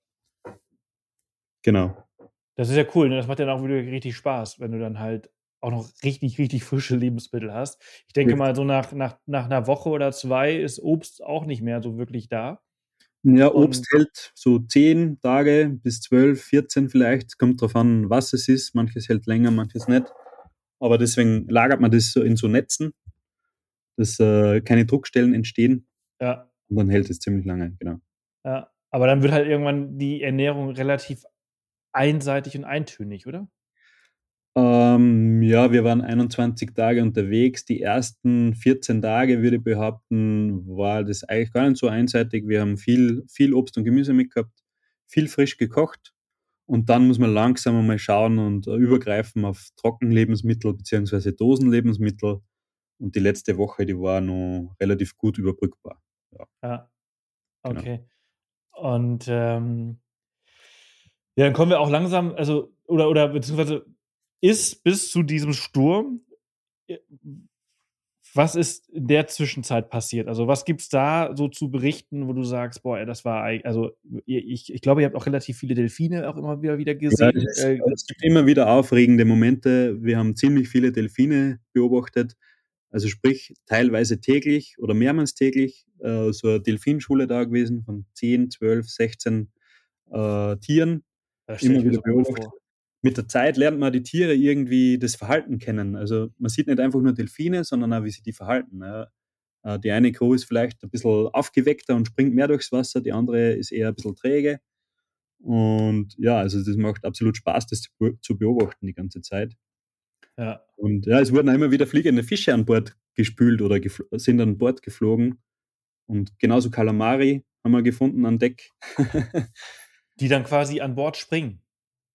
Genau. Das ist ja cool, ne? das macht dann auch wieder richtig Spaß, wenn du dann halt auch noch richtig, richtig frische Lebensmittel hast. Ich denke ja. mal, so nach, nach, nach einer Woche oder zwei ist Obst auch nicht mehr so wirklich da. Ja, Obst Und, hält so zehn Tage bis zwölf, 14 vielleicht. Kommt drauf an, was es ist. Manches hält länger, manches nicht. Aber deswegen lagert man das so in so Netzen, dass äh, keine Druckstellen entstehen. Ja. Und dann hält es ziemlich lange, genau. Ja, aber dann wird halt irgendwann die Ernährung relativ einseitig und eintönig, oder? Ähm, ja, wir waren 21 Tage unterwegs. Die ersten 14 Tage, würde ich behaupten, war das eigentlich gar nicht so einseitig. Wir haben viel, viel Obst und Gemüse mitgehabt, viel frisch gekocht. Und dann muss man langsam mal schauen und äh, übergreifen auf Trockenlebensmittel bzw. Dosenlebensmittel. Und die letzte Woche, die war noch relativ gut überbrückbar. Ja, ja. Genau. okay. Genau. Und ähm, ja, dann kommen wir auch langsam, also, oder, oder beziehungsweise ist bis zu diesem Sturm, äh, was ist in der Zwischenzeit passiert? Also, was gibt es da so zu berichten, wo du sagst, boah, das war, also, ich, ich glaube, ihr habt auch relativ viele Delfine auch immer wieder, wieder gesehen. Ja, es, äh, es gibt immer wieder aufregende Momente. Wir haben ziemlich viele Delfine beobachtet. Also sprich, teilweise täglich oder mehrmals täglich äh, so eine Delfinschule da gewesen von 10, 12, 16 äh, Tieren, immer wieder beobachtet. mit der Zeit lernt man die Tiere irgendwie das Verhalten kennen. Also man sieht nicht einfach nur Delfine, sondern auch, wie sie die verhalten. Ja. Äh, die eine Crew ist vielleicht ein bisschen aufgeweckter und springt mehr durchs Wasser, die andere ist eher ein bisschen träge. Und ja, also das macht absolut Spaß, das zu beobachten die ganze Zeit. Ja. Und ja, es wurden auch immer wieder fliegende Fische an Bord gespült oder sind an Bord geflogen. Und genauso Kalamari haben wir gefunden an Deck. die dann quasi an Bord springen.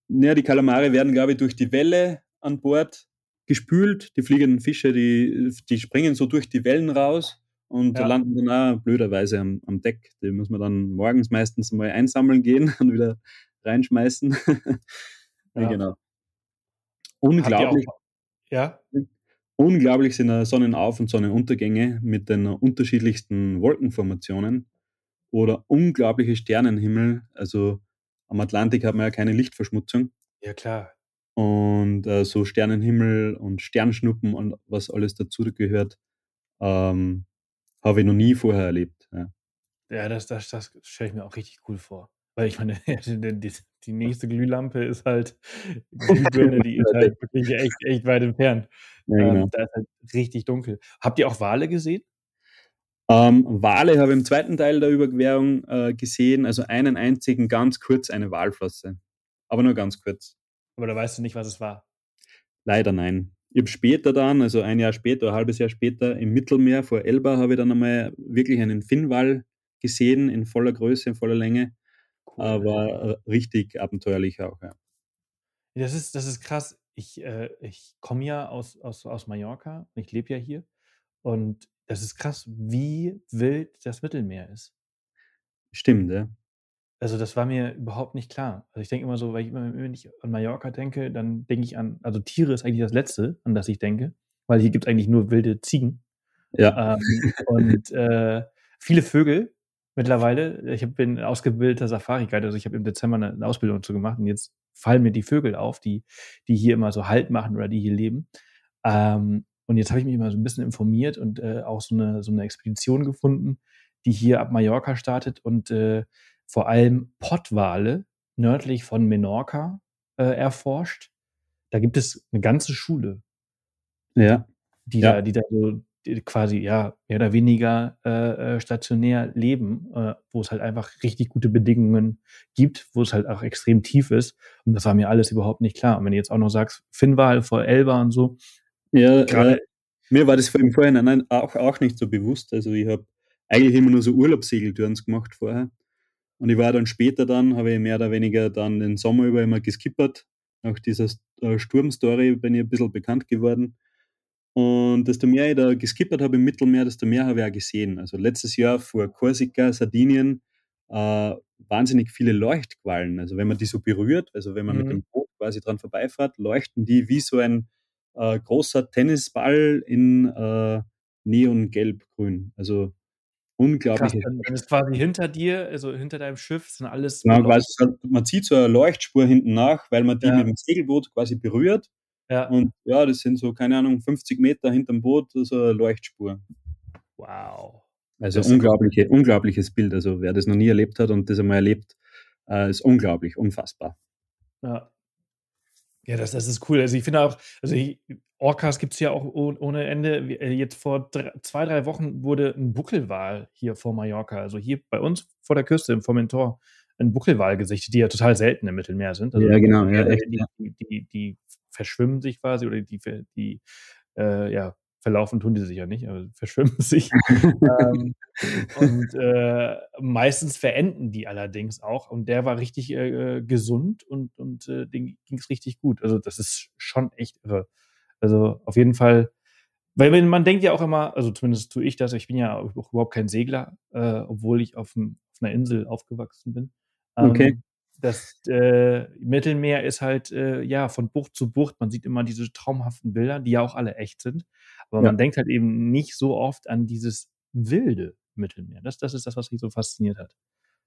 Ja, die Kalamare werden, glaube ich, durch die Welle an Bord gespült. Die fliegenden Fische, die, die springen so durch die Wellen raus und ja. landen dann auch blöderweise am, am, Deck. Die muss man dann morgens meistens mal einsammeln gehen und wieder reinschmeißen. ja. Genau. Unglaublich. Ja. Unglaublich sind Sonnenauf- und Sonnenuntergänge mit den unterschiedlichsten Wolkenformationen oder unglaubliche Sternenhimmel. Also am Atlantik hat man ja keine Lichtverschmutzung. Ja, klar. Und äh, so Sternenhimmel und Sternschnuppen und was alles dazu gehört, ähm, habe ich noch nie vorher erlebt. Ja, ja das, das, das stelle ich mir auch richtig cool vor. Weil ich meine, die, die nächste Glühlampe ist halt, Glühbirne, die ist halt wirklich echt, echt weit entfernt. Ja, genau. ähm, da ist halt richtig dunkel. Habt ihr auch Wale gesehen? Ähm, Wale habe ich im zweiten Teil der Überquerung äh, gesehen, also einen einzigen, ganz kurz eine Walflosse. Aber nur ganz kurz. Aber da weißt du nicht, was es war. Leider nein. Ich habe später dann, also ein Jahr später, ein halbes Jahr später, im Mittelmeer vor Elba habe ich dann einmal wirklich einen Finnwal gesehen, in voller Größe, in voller Länge. Cool. Aber richtig abenteuerlich auch, ja. Das ist, das ist krass. Ich, äh, ich komme ja aus, aus, aus Mallorca, ich lebe ja hier. Und das ist krass, wie wild das Mittelmeer ist. Stimmt, ja. Also das war mir überhaupt nicht klar. Also ich denke immer so, weil ich immer, wenn ich an Mallorca denke, dann denke ich an, also Tiere ist eigentlich das Letzte, an das ich denke, weil hier gibt es eigentlich nur wilde Ziegen. Ja. Ähm, und äh, viele Vögel mittlerweile. Ich bin ausgebildeter Safari-Guide, also ich habe im Dezember eine Ausbildung dazu gemacht und jetzt fallen mir die Vögel auf, die, die hier immer so Halt machen oder die hier leben. Ähm, und jetzt habe ich mich mal so ein bisschen informiert und äh, auch so eine, so eine Expedition gefunden, die hier ab Mallorca startet und äh, vor allem Pottwale nördlich von Menorca äh, erforscht. Da gibt es eine ganze Schule. Ja. Die, ja. Da, die da so die quasi ja mehr oder weniger äh, äh, stationär leben, äh, wo es halt einfach richtig gute Bedingungen gibt, wo es halt auch extrem tief ist. Und das war mir alles überhaupt nicht klar. Und wenn du jetzt auch noch sagst, Finnwal vor Elba und so, ja, äh, mir war das im Vorhinein auch, auch nicht so bewusst. Also ich habe eigentlich immer nur so Urlaubssegeltouren gemacht vorher. Und ich war dann später dann, habe ich mehr oder weniger dann den Sommer über immer geskippert. Nach dieser äh, Sturmstory bin ich ein bisschen bekannt geworden. Und desto mehr ich da geskippert habe im Mittelmeer, desto mehr habe ich auch gesehen. Also letztes Jahr vor Korsika, Sardinien, äh, wahnsinnig viele Leuchtquallen. Also wenn man die so berührt, also wenn man mhm. mit dem Boot quasi dran vorbeifährt, leuchten die wie so ein äh, großer Tennisball in äh, Neongelb-Grün. Also unglaublich. Dann ist quasi hinter dir, also hinter deinem Schiff, sind alles. Genau, quasi, man zieht so eine Leuchtspur hinten nach, weil man die ja. mit dem Segelboot quasi berührt. Ja. Und ja, das sind so, keine Ahnung, 50 Meter hinterm Boot, so eine Leuchtspur. Wow. Also unglaubliche, unglaubliches Bild. Also wer das noch nie erlebt hat und das einmal erlebt, äh, ist unglaublich, unfassbar. Ja. Ja, das, das ist cool. Also ich finde auch, also ich, Orcas gibt es ja auch ohne Ende. Äh, jetzt vor drei, zwei, drei Wochen wurde ein Buckelwal hier vor Mallorca, also hier bei uns vor der Küste im Formentor, ein Buckelwal gesichtet, die ja total selten im Mittelmeer sind. Also ja, genau. Ja, echt, die, die, die, die, verschwimmen sich quasi oder die, die äh, ja, verlaufen tun die sich ja nicht, aber verschwimmen sich. ähm, und äh, meistens verenden die allerdings auch. Und der war richtig äh, äh gesund und, und äh, dem ging es richtig gut. Also das ist schon echt irre. Also auf jeden Fall, weil wenn, man denkt ja auch immer, also zumindest tue ich das, ich bin ja auch überhaupt kein Segler, äh, obwohl ich auf, dem, auf, einer Insel aufgewachsen bin. Ähm, okay. Das äh, Mittelmeer ist halt äh, ja von Bucht zu Bucht. Man sieht immer diese traumhaften Bilder, die ja auch alle echt sind. Aber ja. man denkt halt eben nicht so oft an dieses wilde Mittelmeer. Das, das ist das, was mich so fasziniert hat.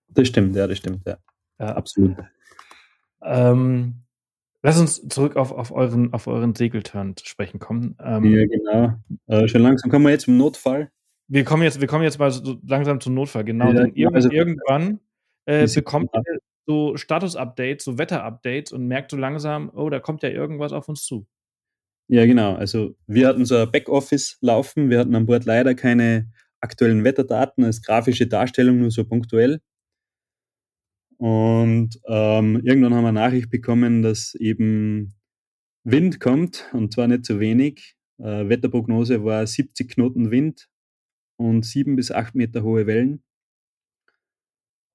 Das stimmt, ja, das stimmt, ja. ja. Absolut. Ähm, lass uns zurück auf, auf, euren, auf euren Segelturn zu sprechen kommen. Ähm, ja, genau. Äh, schon langsam kommen wir jetzt zum Notfall. Wir kommen jetzt, wir kommen jetzt mal so langsam zum Notfall, genau. Ja, Denn also, irgendwann äh, bekommt ihr so Status-Updates, so Wetter-Updates und merkt so langsam, oh, da kommt ja irgendwas auf uns zu. Ja, genau. Also wir hatten so ein Backoffice laufen. Wir hatten an Bord leider keine aktuellen Wetterdaten als grafische Darstellung, nur so punktuell. Und ähm, irgendwann haben wir Nachricht bekommen, dass eben Wind kommt und zwar nicht zu wenig. Äh, Wetterprognose war 70 Knoten Wind und 7 bis 8 Meter hohe Wellen.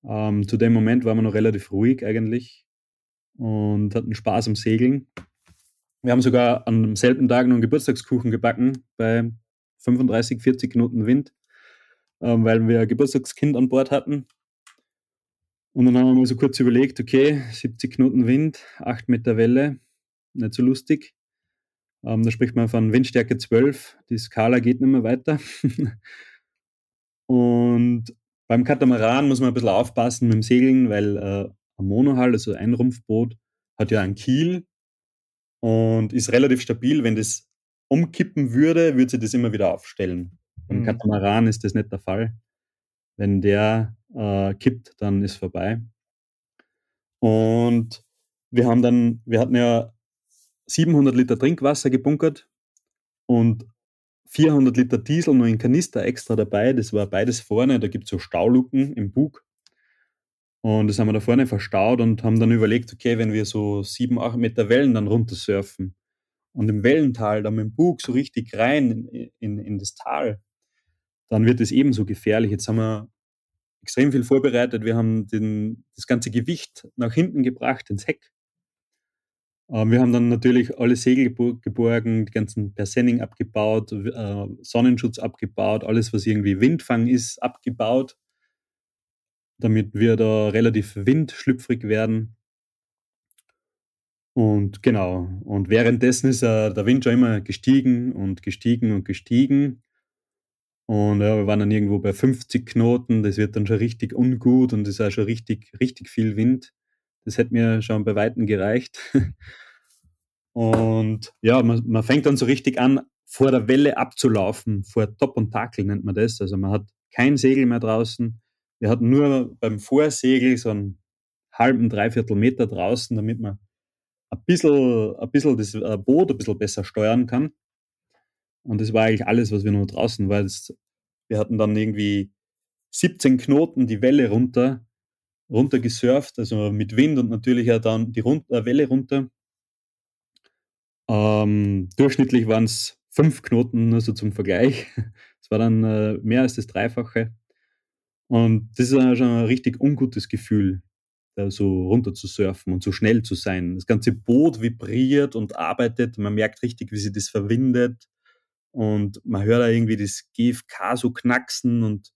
Ähm, zu dem Moment waren wir noch relativ ruhig eigentlich und hatten Spaß am Segeln. Wir haben sogar am selben Tag noch einen Geburtstagskuchen gebacken bei 35, 40 Knoten Wind, ähm, weil wir ein Geburtstagskind an Bord hatten. Und dann haben wir mal so kurz überlegt, okay, 70 Knoten Wind, 8 Meter Welle, nicht so lustig. Ähm, da spricht man von Windstärke 12, die Skala geht nicht mehr weiter. und beim Katamaran muss man ein bisschen aufpassen mit dem Segeln, weil äh, ein Monohull, also ein Rumpfboot, hat ja einen Kiel und ist relativ stabil. Wenn das umkippen würde, würde sie das immer wieder aufstellen. Beim mhm. Katamaran ist das nicht der Fall. Wenn der äh, kippt, dann ist vorbei. Und wir haben dann, wir hatten ja 700 Liter Trinkwasser gebunkert und 400 Liter Diesel nur in Kanister extra dabei. Das war beides vorne. Da gibt es so Stauluken im Bug. Und das haben wir da vorne verstaut und haben dann überlegt, okay, wenn wir so sieben, acht Meter Wellen dann runtersurfen und im Wellental dann mit dem Bug so richtig rein in, in, in das Tal, dann wird es ebenso gefährlich. Jetzt haben wir extrem viel vorbereitet. Wir haben den, das ganze Gewicht nach hinten gebracht ins Heck. Ähm, wir haben dann natürlich alle Segel geborgen, die ganzen Persenning abgebaut, äh, Sonnenschutz abgebaut, alles, was irgendwie Windfang ist, abgebaut damit wir da relativ windschlüpfrig werden. Und genau, und währenddessen ist äh, der Wind schon immer gestiegen und gestiegen und gestiegen. Und ja, wir waren dann irgendwo bei 50 Knoten, das wird dann schon richtig ungut und es ist auch schon richtig, richtig viel Wind. Das hätte mir schon bei Weitem gereicht. und ja, man, man fängt dann so richtig an, vor der Welle abzulaufen, vor Top und Takel nennt man das. Also man hat kein Segel mehr draußen, wir hatten nur beim Vorsegel so einen halben, dreiviertel Meter draußen, damit man ein bisschen, ein bisschen das äh, Boot ein bisschen besser steuern kann. Und das war eigentlich alles, was wir nur draußen, weil es, wir hatten dann irgendwie 17 Knoten die Welle runter, runter gesurft, also mit Wind und natürlich ja dann die Rund äh, Welle runter. Ähm, durchschnittlich waren es fünf Knoten, nur so zum Vergleich. Es war dann äh, mehr als das Dreifache. Und das ist schon ein richtig ungutes Gefühl, da so runter zu surfen und so schnell zu sein. Das ganze Boot vibriert und arbeitet. Man merkt richtig, wie sie das verwindet. Und man hört da irgendwie das GFK so knacksen und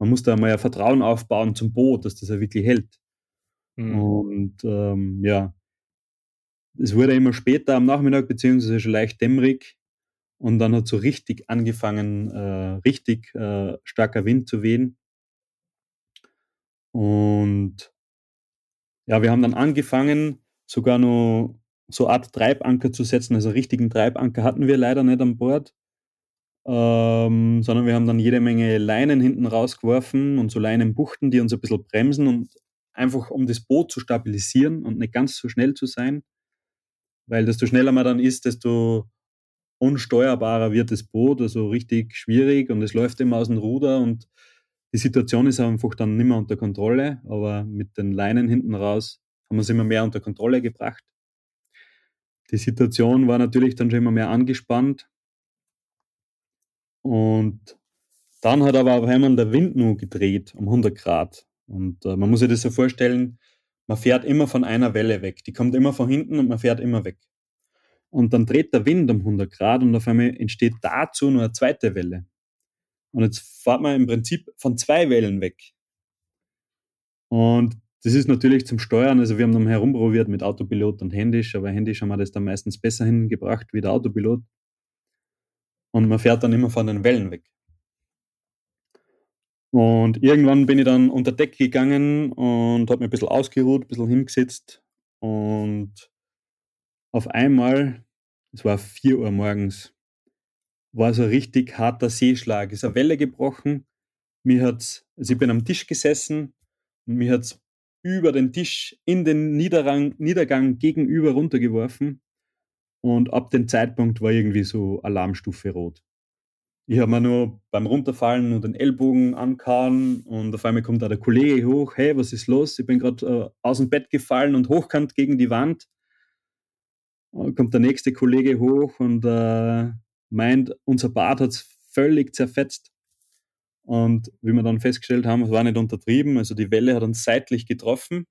man muss da mal ein Vertrauen aufbauen zum Boot, dass das ja wirklich hält. Mhm. Und ähm, ja, es wurde immer später am Nachmittag, beziehungsweise schon leicht dämmerig. Und dann hat so richtig angefangen, äh, richtig äh, starker Wind zu wehen. Und ja, wir haben dann angefangen, sogar noch so eine Art Treibanker zu setzen. Also richtigen Treibanker hatten wir leider nicht an Bord, ähm, sondern wir haben dann jede Menge Leinen hinten rausgeworfen und so Leinenbuchten, die uns ein bisschen bremsen und einfach um das Boot zu stabilisieren und nicht ganz so schnell zu sein. Weil desto schneller man dann ist, desto unsteuerbarer wird das Boot, also richtig schwierig und es läuft immer aus dem Ruder und die Situation ist einfach dann nicht mehr unter Kontrolle, aber mit den Leinen hinten raus haben wir es immer mehr unter Kontrolle gebracht. Die Situation war natürlich dann schon immer mehr angespannt. Und dann hat aber auf einmal der Wind nur gedreht um 100 Grad. Und äh, man muss sich das so vorstellen, man fährt immer von einer Welle weg. Die kommt immer von hinten und man fährt immer weg. Und dann dreht der Wind um 100 Grad und auf einmal entsteht dazu nur eine zweite Welle. Und jetzt fahrt man im Prinzip von zwei Wellen weg. Und das ist natürlich zum Steuern, also wir haben dann herumprobiert mit Autopilot und Händisch, aber Händisch haben wir das dann meistens besser hingebracht wie der Autopilot. Und man fährt dann immer von den Wellen weg. Und irgendwann bin ich dann unter Deck gegangen und habe mir ein bisschen ausgeruht, ein bisschen hingesetzt. Und auf einmal, es war 4 Uhr morgens, war so ein richtig harter Seeschlag. Es ist eine Welle gebrochen. Mir hat's, also ich bin am Tisch gesessen und mir hat's über den Tisch in den Niederrang, Niedergang gegenüber runtergeworfen. Und ab dem Zeitpunkt war irgendwie so Alarmstufe rot. Ich habe mir nur beim Runterfallen nur den Ellbogen angehauen und auf einmal kommt da der Kollege hoch. Hey, was ist los? Ich bin gerade äh, aus dem Bett gefallen und hochkant gegen die Wand. Und kommt der nächste Kollege hoch und äh, meint, unser Bad hat es völlig zerfetzt. Und wie wir dann festgestellt haben, es war nicht untertrieben, also die Welle hat uns seitlich getroffen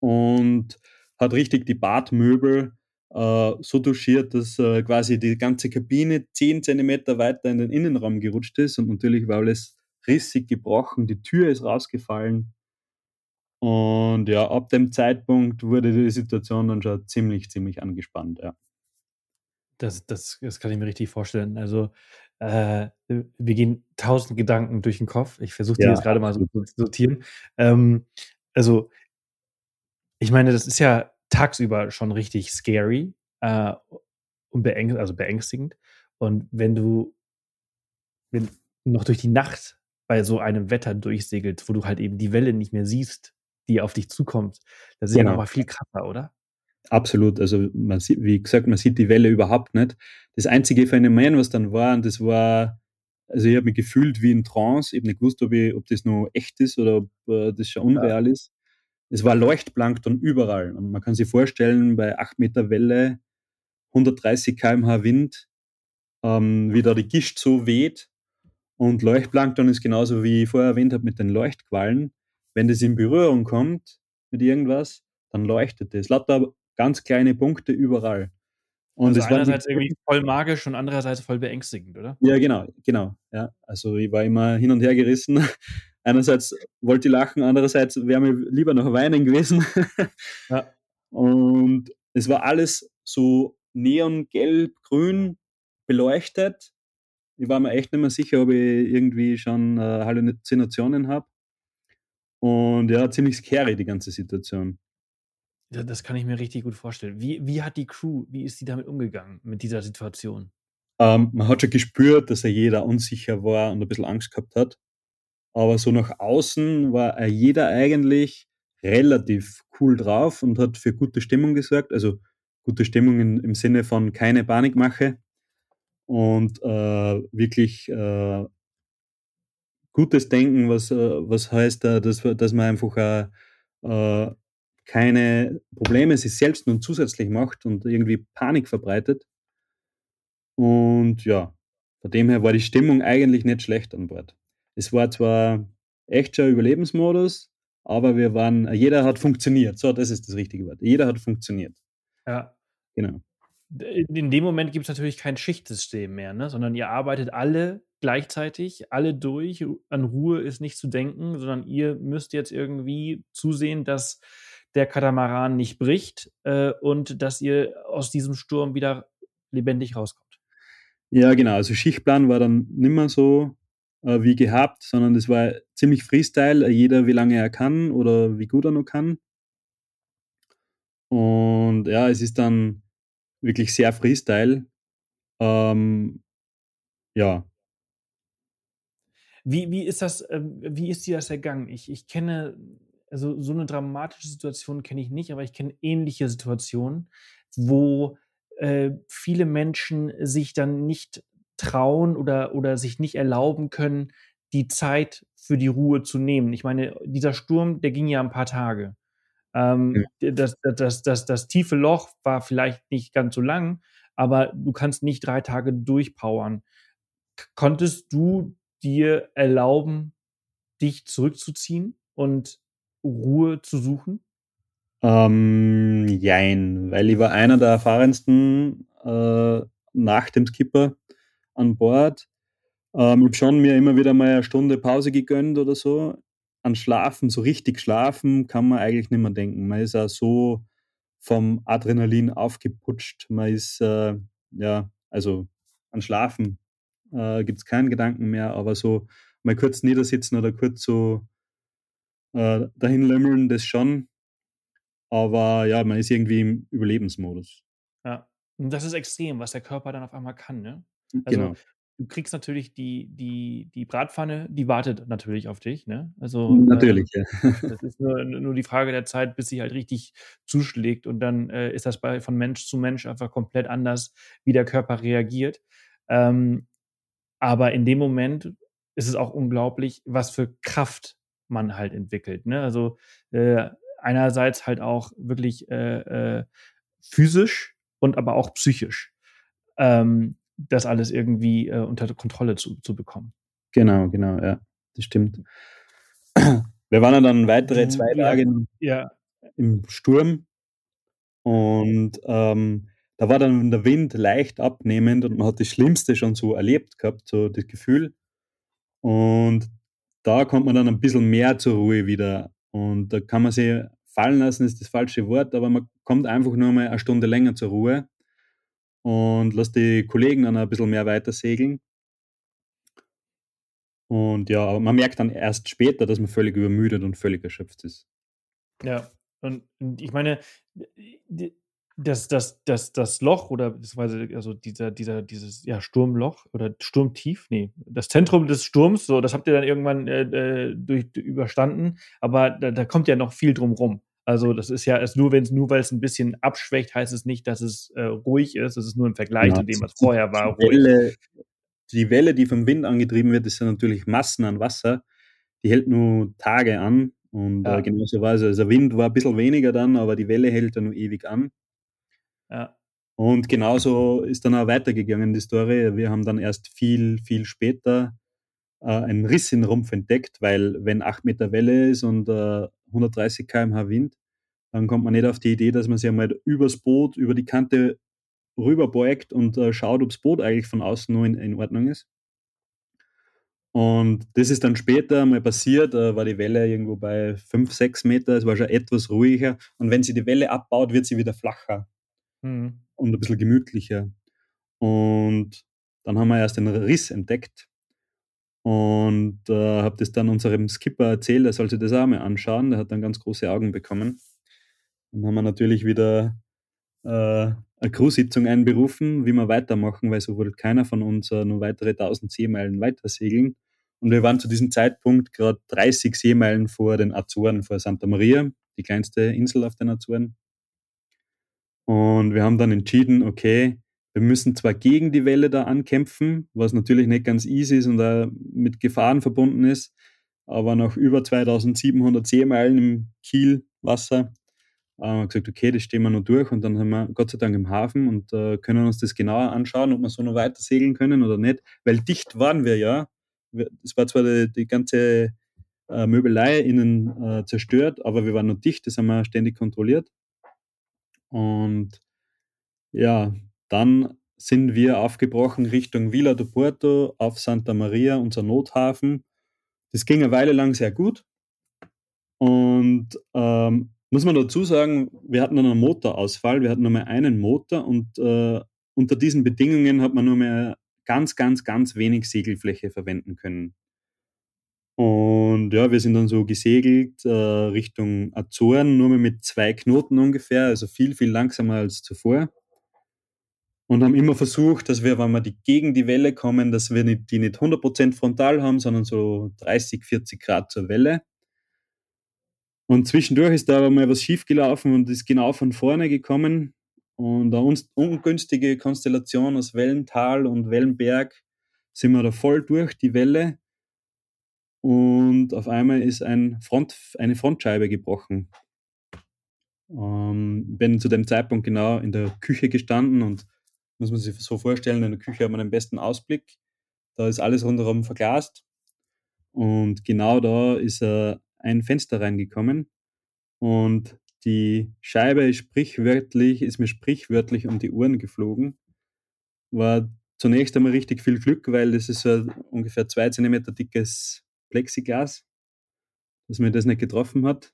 und hat richtig die Badmöbel äh, so touchiert, dass äh, quasi die ganze Kabine 10 cm weiter in den Innenraum gerutscht ist und natürlich war alles rissig gebrochen, die Tür ist rausgefallen. Und ja, ab dem Zeitpunkt wurde die Situation dann schon ziemlich, ziemlich angespannt, ja. Das, das, das kann ich mir richtig vorstellen. Also, äh, wir gehen tausend Gedanken durch den Kopf. Ich versuche die ja, jetzt gerade mal so zu sortieren. Ähm, also, ich meine, das ist ja tagsüber schon richtig scary äh, und beäng also beängstigend. Und wenn du wenn noch durch die Nacht bei so einem Wetter durchsegelst, wo du halt eben die Welle nicht mehr siehst, die auf dich zukommt, das ist genau. ja nochmal viel krasser, oder? Absolut. Also man sieht, wie gesagt, man sieht die Welle überhaupt nicht. Das einzige Phänomen, was dann war, und das war, also ich habe mich gefühlt wie in Trance. Ich habe nicht gewusst, ob, ich, ob das noch echt ist oder ob äh, das schon unreal ja. ist. Es war Leuchtplankton überall. Und man kann sich vorstellen, bei 8 Meter Welle, 130 km/h Wind, ähm, wie da die Gischt so weht. Und Leuchtplankton ist genauso wie ich vorher erwähnt habe mit den Leuchtquallen. Wenn das in Berührung kommt mit irgendwas, dann leuchtet es. Lauter ganz kleine Punkte überall. Und also es einerseits irgendwie voll magisch und andererseits voll beängstigend, oder? Ja, genau, genau. Ja, also ich war immer hin und her gerissen. Einerseits wollte ich lachen, andererseits wäre mir lieber noch weinen gewesen. ja. Und es war alles so neongelb, grün beleuchtet. Ich war mir echt nicht mehr sicher, ob ich irgendwie schon äh, Halluzinationen habe. Und ja, ziemlich scary, die ganze Situation. Das kann ich mir richtig gut vorstellen. Wie, wie hat die Crew, wie ist die damit umgegangen, mit dieser Situation? Ähm, man hat schon gespürt, dass er jeder unsicher war und ein bisschen Angst gehabt hat. Aber so nach außen war jeder eigentlich relativ cool drauf und hat für gute Stimmung gesorgt. Also gute Stimmung in, im Sinne von keine Panikmache und äh, wirklich äh, gutes Denken, was, äh, was heißt, dass, dass man einfach äh, keine Probleme sich selbst nun zusätzlich macht und irgendwie Panik verbreitet. Und ja, von dem her war die Stimmung eigentlich nicht schlecht an Bord. Es war zwar echt schon Überlebensmodus, aber wir waren, jeder hat funktioniert. So, das ist das richtige Wort. Jeder hat funktioniert. Ja. Genau. In dem Moment gibt es natürlich kein Schichtsystem mehr, ne? sondern ihr arbeitet alle gleichzeitig, alle durch. An Ruhe ist nicht zu denken, sondern ihr müsst jetzt irgendwie zusehen, dass der Katamaran nicht bricht äh, und dass ihr aus diesem Sturm wieder lebendig rauskommt. Ja, genau. Also Schichtplan war dann nicht mehr so äh, wie gehabt, sondern es war ziemlich Freestyle, jeder wie lange er kann oder wie gut er noch kann. Und ja, es ist dann wirklich sehr Freestyle. Ähm, ja. Wie, wie ist das, äh, wie ist dir das ergangen? Ich, ich kenne also so eine dramatische Situation kenne ich nicht, aber ich kenne ähnliche Situationen, wo äh, viele Menschen sich dann nicht trauen oder, oder sich nicht erlauben können, die Zeit für die Ruhe zu nehmen. Ich meine, dieser Sturm, der ging ja ein paar Tage. Ähm, ja. das, das, das, das, das tiefe Loch war vielleicht nicht ganz so lang, aber du kannst nicht drei Tage durchpowern. Konntest du dir erlauben, dich zurückzuziehen und Ruhe zu suchen? Ähm, jein, weil ich war einer der erfahrensten äh, nach dem Skipper an Bord. Ähm, ich habe schon mir immer wieder mal eine Stunde Pause gegönnt oder so. An Schlafen, so richtig schlafen, kann man eigentlich nicht mehr denken. Man ist auch so vom Adrenalin aufgeputscht. Man ist, äh, ja, also an Schlafen äh, gibt es keinen Gedanken mehr, aber so mal kurz niedersitzen oder kurz so äh, dahin lümmeln, das schon. Aber ja, man ist irgendwie im Überlebensmodus. Ja, und das ist extrem, was der Körper dann auf einmal kann, ne? Also, genau. du kriegst natürlich die, die, die Bratpfanne, die wartet natürlich auf dich. Ne? Also, Natürlich, ähm, ja. das ist nur, nur die Frage der Zeit, bis sie halt richtig zuschlägt. Und dann äh, ist das bei, von Mensch zu Mensch einfach komplett anders, wie der Körper reagiert. Ähm, aber in dem Moment ist es auch unglaublich, was für Kraft man halt entwickelt. Ne? Also äh, einerseits halt auch wirklich äh, äh, physisch und aber auch psychisch. Ähm, das alles irgendwie äh, unter Kontrolle zu, zu bekommen. Genau, genau, ja, das stimmt. Wir waren dann weitere zwei Tage ja. im Sturm und ähm, da war dann der Wind leicht abnehmend und man hat das Schlimmste schon so erlebt gehabt, so das Gefühl. Und da kommt man dann ein bisschen mehr zur Ruhe wieder. Und da kann man sich fallen lassen, ist das falsche Wort, aber man kommt einfach nur mal eine Stunde länger zur Ruhe und lass die Kollegen dann ein bisschen mehr weiter segeln. Und ja, aber man merkt dann erst später, dass man völlig übermüdet und völlig erschöpft ist. Ja, und ich meine, das, das, das, das Loch oder beziehungsweise also dieser, dieser, dieses ja, Sturmloch oder Sturmtief, nee, das Zentrum des Sturms, so, das habt ihr dann irgendwann äh, äh durch, überstanden, aber da, da kommt ja noch viel drum rum. Also das ist ja nur, wenn es nur weil es ein bisschen abschwächt, heißt es nicht, dass es äh, ruhig ist. Es ist nur im Vergleich genau. zu dem, was vorher war. Die Welle, die Welle, die vom Wind angetrieben wird, ist ja natürlich Massen an Wasser. Die hält nur Tage an. Und äh, ja. äh, genauso war es. Also der Wind war ein bisschen weniger dann, aber die Welle hält ja nur ewig an. Ja. Und genauso ist dann auch weitergegangen die Story. Wir haben dann erst viel, viel später äh, einen Riss in Rumpf entdeckt, weil wenn 8 Meter Welle ist und äh, 130 km/h Wind, dann kommt man nicht auf die Idee, dass man sich einmal übers Boot, über die Kante rüberbeugt und äh, schaut, ob das Boot eigentlich von außen nur in, in, Ordnung ist. Und das ist dann später mal passiert, äh, war die Welle irgendwo bei 5, 6 Meter, es war schon etwas ruhiger. Und wenn sie die Welle abbaut, wird sie wieder flacher mhm. und ein bisschen gemütlicher. Und dann haben wir erst den Riss entdeckt und äh, habe das dann unserem Skipper erzählt, er sollte das auch mal anschauen. Der hat dann ganz große Augen bekommen. Dann haben wir natürlich wieder äh, eine Crew-Sitzung einberufen, wie wir weitermachen, weil so wollte keiner von uns äh, nur weitere 1000 Seemeilen weiter segeln. Und wir waren zu diesem Zeitpunkt gerade 30 Seemeilen vor den Azoren, vor Santa Maria, die kleinste Insel auf den Azoren. Und wir haben dann entschieden, okay, wir müssen zwar gegen die Welle da ankämpfen, was natürlich nicht ganz easy ist und auch mit Gefahren verbunden ist, aber nach über 2700 Seemeilen im Kielwasser äh, haben wir gesagt, okay, das stehen wir noch durch und dann haben wir Gott sei Dank im Hafen und äh, können uns das genauer anschauen, ob wir so noch weiter segeln können oder nicht, weil dicht waren wir ja. Es war zwar die, die ganze äh, Möbelei innen äh, zerstört, aber wir waren noch dicht, das haben wir ständig kontrolliert. Und ja, dann sind wir aufgebrochen Richtung Villa do Porto auf Santa Maria, unser Nothafen. Das ging eine Weile lang sehr gut. Und ähm, muss man dazu sagen, wir hatten dann einen Motorausfall, wir hatten nur mehr einen Motor und äh, unter diesen Bedingungen hat man nur mehr ganz, ganz, ganz wenig Segelfläche verwenden können. Und ja, wir sind dann so gesegelt äh, Richtung Azoren, nur mit zwei Knoten ungefähr, also viel, viel langsamer als zuvor und haben immer versucht, dass wir, wenn wir die, gegen die Welle kommen, dass wir nicht, die nicht 100% frontal haben, sondern so 30, 40 Grad zur Welle. Und zwischendurch ist da aber mal was schiefgelaufen und ist genau von vorne gekommen. Und eine ungünstige Konstellation aus Wellental und Wellenberg sind wir da voll durch die Welle. Und auf einmal ist ein Front, eine Frontscheibe gebrochen. Ähm, bin zu dem Zeitpunkt genau in der Küche gestanden und muss man sich so vorstellen, in der Küche hat man den besten Ausblick. Da ist alles rundherum verglast. Und genau da ist äh, ein Fenster reingekommen. Und die Scheibe ist sprichwörtlich, ist mir sprichwörtlich um die Ohren geflogen. War zunächst einmal richtig viel Glück, weil das ist so ungefähr zwei Zentimeter dickes Plexiglas, dass mir das nicht getroffen hat.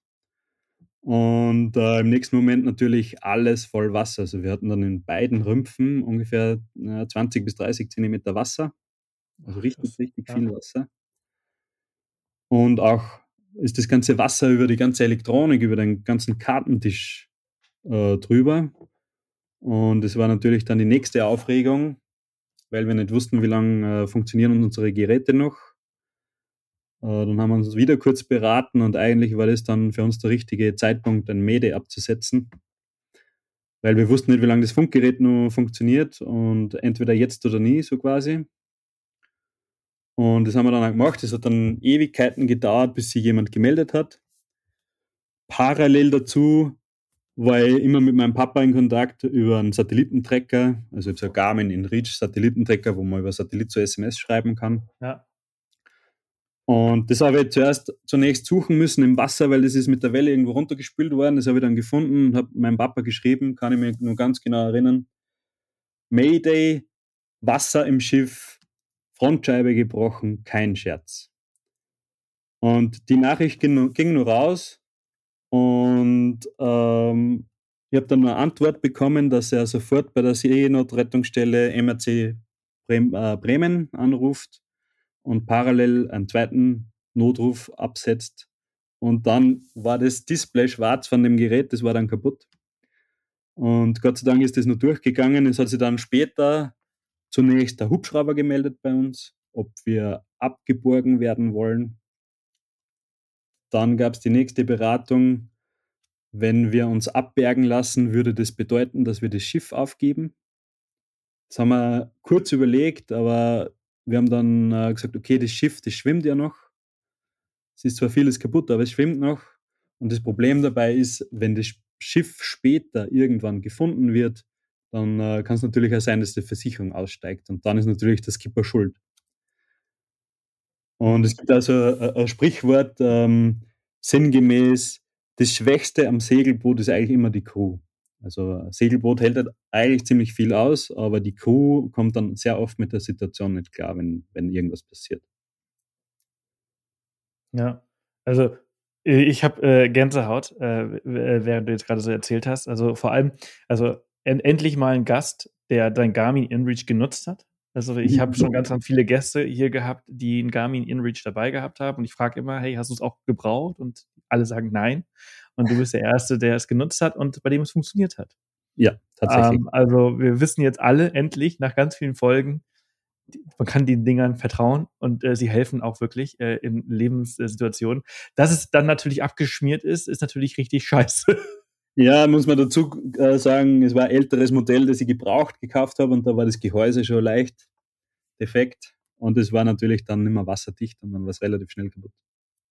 Und äh, im nächsten Moment natürlich alles voll Wasser. Also wir hatten dann in beiden Rümpfen ungefähr äh, 20 bis 30 Zentimeter Wasser. Also richtig, richtig ja. viel Wasser. Und auch ist das ganze Wasser über die ganze Elektronik, über den ganzen Kartentisch äh, drüber. Und es war natürlich dann die nächste Aufregung. weil wir nicht wussten, wie lange äh, funktionieren unsere Geräte noch. Äh, dann haben wir uns wieder kurz beraten und eigentlich war das dann für uns der richtige Zeitpunkt, ein Mede abzusetzen, weil wir wussten nicht, wie lange das Funkgerät noch funktioniert und entweder jetzt oder nie, so quasi. Und das haben wir dann auch gemacht. Es hat dann Ewigkeiten gedauert, bis sich jemand gemeldet hat. Parallel dazu war ich immer mit meinem Papa in Kontakt über einen Satellitentrecker, also ich habe so einen Garmin in Reach Satellitentrecker, wo man über Satellit zu SMS schreiben kann. Ja. Und das habe ich zuerst zunächst suchen müssen im Wasser, weil das ist mit der Welle irgendwo runtergespült worden. Das habe ich dann gefunden und habe meinem Papa geschrieben, kann ich mich nur ganz genau erinnern. Mayday, Wasser im Schiff, Frontscheibe gebrochen, kein Scherz. Und die Nachricht ging, ging nur raus und ähm, ich habe dann eine Antwort bekommen, dass er sofort bei der Seenotrettungsstelle MRC äh, Bremen anruft und parallel einen zweiten Notruf absetzt. Und dann war das Display schwarz von dem Gerät, das war dann kaputt. Und Gott sei Dank ist das nur durchgegangen. Es hat sich dann später zunächst der Hubschrauber gemeldet bei uns, ob wir abgeborgen werden wollen. Dann gab es die nächste Beratung. Wenn wir uns abbergen lassen, würde das bedeuten, dass wir das Schiff aufgeben. Das haben wir kurz überlegt, aber wir haben dann äh, gesagt, okay, das Schiff, das schwimmt ja noch. Es ist zwar vieles kaputt, aber es schwimmt noch. Und das Problem dabei ist, wenn das Schiff später irgendwann gefunden wird, dann äh, kann es natürlich auch sein, dass die Versicherung aussteigt. Und dann ist natürlich der Skipper schuld. Und es gibt also ein, ein Sprichwort, ähm, sinngemäß, das Schwächste am Segelboot ist eigentlich immer die Crew. Also ein Segelboot hält halt eigentlich ziemlich viel aus, aber die Crew kommt dann sehr oft mit der Situation nicht klar, wenn, wenn irgendwas passiert. Ja, also ich habe äh, Gänsehaut, äh, während du jetzt gerade so erzählt hast. Also vor allem, also en endlich mal ein Gast, der dein Garmin InReach genutzt hat. Also ich habe schon ganz, ganz viele Gäste hier gehabt, die ein Garmin InReach dabei gehabt haben und ich frage immer, hey, hast du es auch gebraucht? Und alle sagen nein. Und du bist der Erste, der es genutzt hat und bei dem es funktioniert hat. Ja, tatsächlich. Ähm, also wir wissen jetzt alle endlich nach ganz vielen Folgen, man kann den Dingern vertrauen und äh, sie helfen auch wirklich äh, in Lebenssituationen. Dass es dann natürlich abgeschmiert ist, ist natürlich richtig scheiße. Ja, muss man dazu äh, sagen, es war ein älteres Modell, das ich gebraucht gekauft habe und da war das Gehäuse schon leicht defekt und es war natürlich dann nicht mehr wasserdicht und dann war es relativ schnell kaputt.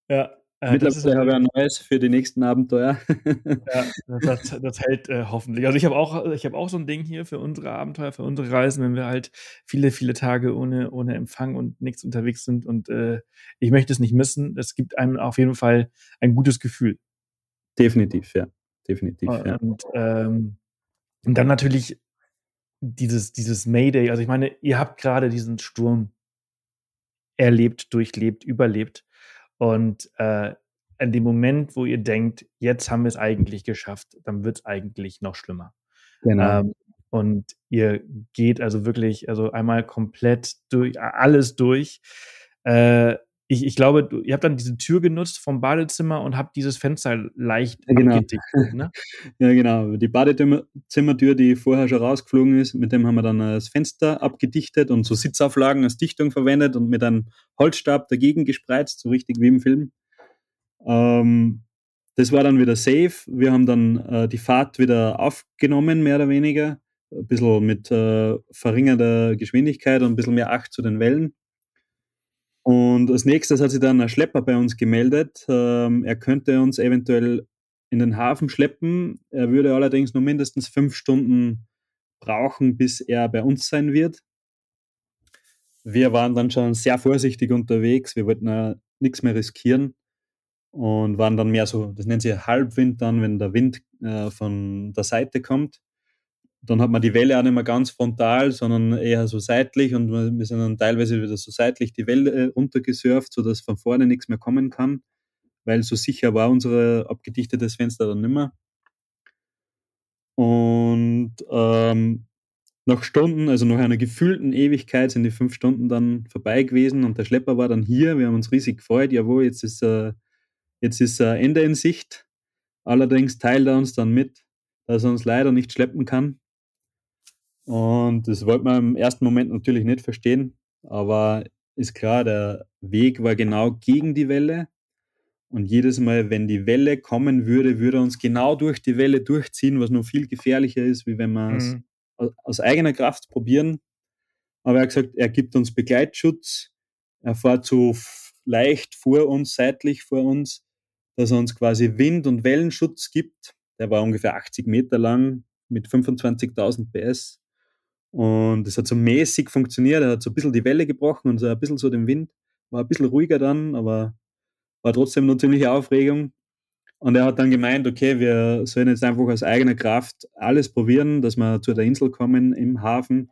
Ja. Äh, Mittlerweile habe ich ein neues für die nächsten Abenteuer. ja, das, das hält äh, hoffentlich. Also ich habe auch, ich habe auch so ein Ding hier für unsere Abenteuer, für unsere Reisen, wenn wir halt viele, viele Tage ohne, ohne Empfang und nichts unterwegs sind und äh, ich möchte es nicht missen. Es gibt einem auf jeden Fall ein gutes Gefühl. Definitiv, ja definitiv. Ja. Und, ähm, und dann natürlich dieses, dieses Mayday. Also ich meine, ihr habt gerade diesen Sturm erlebt, durchlebt, überlebt. Und äh, in dem Moment, wo ihr denkt, jetzt haben wir es eigentlich geschafft, dann wird es eigentlich noch schlimmer. Genau. Ähm, und ihr geht also wirklich, also einmal komplett durch, alles durch. Äh, ich, ich glaube, du, ihr habt dann diese Tür genutzt vom Badezimmer und habt dieses Fenster leicht genau. abgedichtet, ne? ja, genau. Die Badezimmertür, die vorher schon rausgeflogen ist, mit dem haben wir dann das Fenster abgedichtet und so Sitzauflagen als Dichtung verwendet und mit einem Holzstab dagegen gespreizt, so richtig wie im Film. Ähm, das war dann wieder safe. Wir haben dann äh, die Fahrt wieder aufgenommen, mehr oder weniger. Ein bisschen mit äh, verringerter Geschwindigkeit und ein bisschen mehr Acht zu den Wellen. Und als nächstes hat sich dann ein Schlepper bei uns gemeldet. Ähm, er könnte uns eventuell in den Hafen schleppen. Er würde allerdings nur mindestens fünf Stunden brauchen, bis er bei uns sein wird. Wir waren dann schon sehr vorsichtig unterwegs. Wir wollten ja nichts mehr riskieren und waren dann mehr so, das nennt sich Halbwind dann, wenn der Wind äh, von der Seite kommt dann hat man die Welle auch nicht mehr ganz frontal, sondern eher so seitlich und wir sind dann teilweise wieder so seitlich die Welle äh, runtergesurft, sodass von vorne nichts mehr kommen kann, weil so sicher war unser abgedichtetes Fenster dann nicht mehr. Und ähm, nach Stunden, also nach einer gefühlten Ewigkeit, sind die fünf Stunden dann vorbei gewesen und der Schlepper war dann hier. Wir haben uns riesig gefreut. Jawohl, jetzt ist, äh, jetzt ist äh, Ende in Sicht. Allerdings teilt er uns dann mit, dass er uns leider nicht schleppen kann, Und das wollte man im ersten Moment natürlich nicht verstehen, aber ist klar, der Weg war genau gegen die Welle. Und jedes Mal, wenn die Welle kommen würde, würde er uns genau durch die Welle durchziehen, was noch viel gefährlicher ist, wie wenn wir es mhm. aus eigener Kraft probieren. Aber er hat gesagt, er gibt uns Begleitschutz. Er fährt so leicht vor uns, seitlich vor uns, dass er uns quasi Wind- und Wellenschutz gibt. Der war ungefähr 80 Meter lang mit 25.000 PS. Und es hat so mäßig funktioniert. Er hat so ein bisschen die Welle gebrochen und so ein bisschen so den Wind. War ein bisschen ruhiger dann, aber war trotzdem noch ziemliche Aufregung. Und er hat dann gemeint, okay, wir sollen jetzt einfach aus eigener Kraft alles probieren, dass wir zu der Insel kommen im Hafen.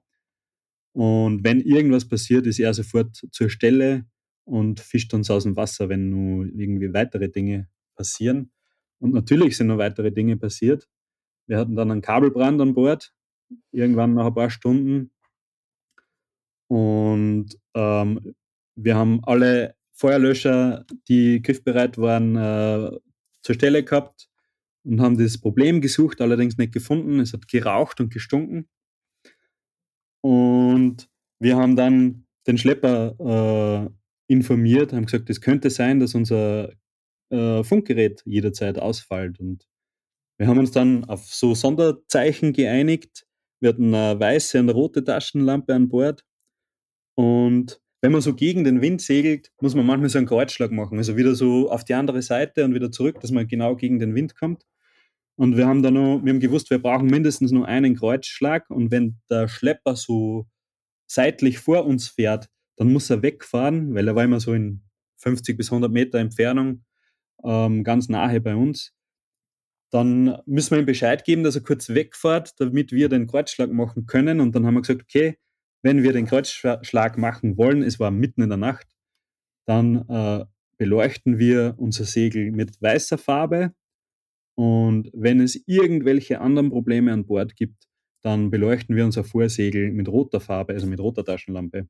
Und wenn irgendwas passiert, ist er sofort zur Stelle und fischt uns aus dem Wasser, wenn nur irgendwie weitere Dinge passieren. Und natürlich sind noch weitere Dinge passiert. Wir hatten dann einen Kabelbrand an Bord, irgendwann nach ein paar Stunden. Und ähm, wir haben alle Feuerlöscher, die griffbereit waren, äh, zur Stelle gehabt und haben das Problem gesucht, allerdings nicht gefunden. Es hat geraucht und gestunken. Und wir haben dann den Schlepper äh, informiert, haben gesagt, es könnte sein, dass unser äh, Funkgerät jederzeit ausfällt. Und wir haben uns dann auf so Sonderzeichen geeinigt. Wir hatten eine weiße und eine rote Taschenlampe an Bord. Und wenn man so gegen den Wind segelt, muss man manchmal so einen Kreuzschlag machen. Also wieder so auf die andere Seite und wieder zurück, dass man genau gegen den Wind kommt. Und wir haben da noch, wir haben gewusst, wir brauchen mindestens nur einen Kreuzschlag. Und wenn der Schlepper so seitlich vor uns fährt, dann muss er wegfahren, weil er war immer so in 50 bis 100 Meter Entfernung ähm, ganz nahe bei uns. Dann müssen wir ihm Bescheid geben, dass er kurz wegfährt, damit wir den Kreuzschlag machen können. Und dann haben wir gesagt, okay, wenn wir den Kreuzschlag machen wollen, es war mitten in der Nacht, dann äh, beleuchten wir unser Segel mit weißer Farbe. Und wenn es irgendwelche anderen Probleme an Bord gibt, dann beleuchten wir unser Vorsegel mit roter Farbe, also mit roter Taschenlampe.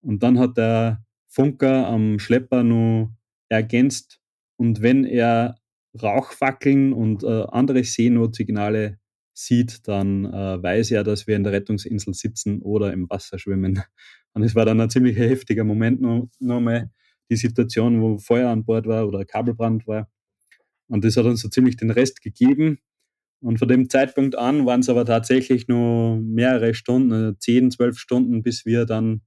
Und dann hat der Funker am Schlepper nur ergänzt, und wenn er Rauchfackeln und äh, andere Seenotsignale sieht, dann äh, weiß er, dass wir in der Rettungsinsel sitzen oder im Wasser schwimmen. Und es war dann ein ziemlich heftiger Moment nochmal, die Situation, wo Feuer an Bord war oder Kabelbrand war. Und das hat uns so ziemlich den Rest gegeben. Und von dem Zeitpunkt an waren es aber tatsächlich nur mehrere Stunden, 10, äh, 12 Stunden, bis wir dann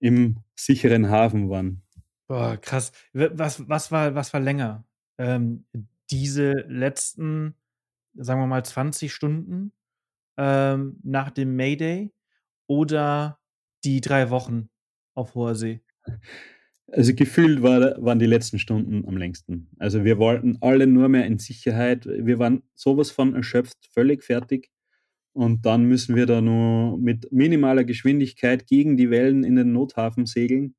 im sicheren Hafen waren. Boah, krass. Was, was, war, was war länger? Ähm, diese letzten sagen wir mal, 20 Stunden ähm, nach dem Mayday oder die drei Wochen auf hoher See? Also gefühlt war, waren die letzten Stunden am längsten. Also wir wollten alle nur mehr in Sicherheit. Wir waren sowas von erschöpft, völlig fertig. Und dann müssen wir da nur mit minimaler Geschwindigkeit gegen die Wellen in den Nothafen segeln.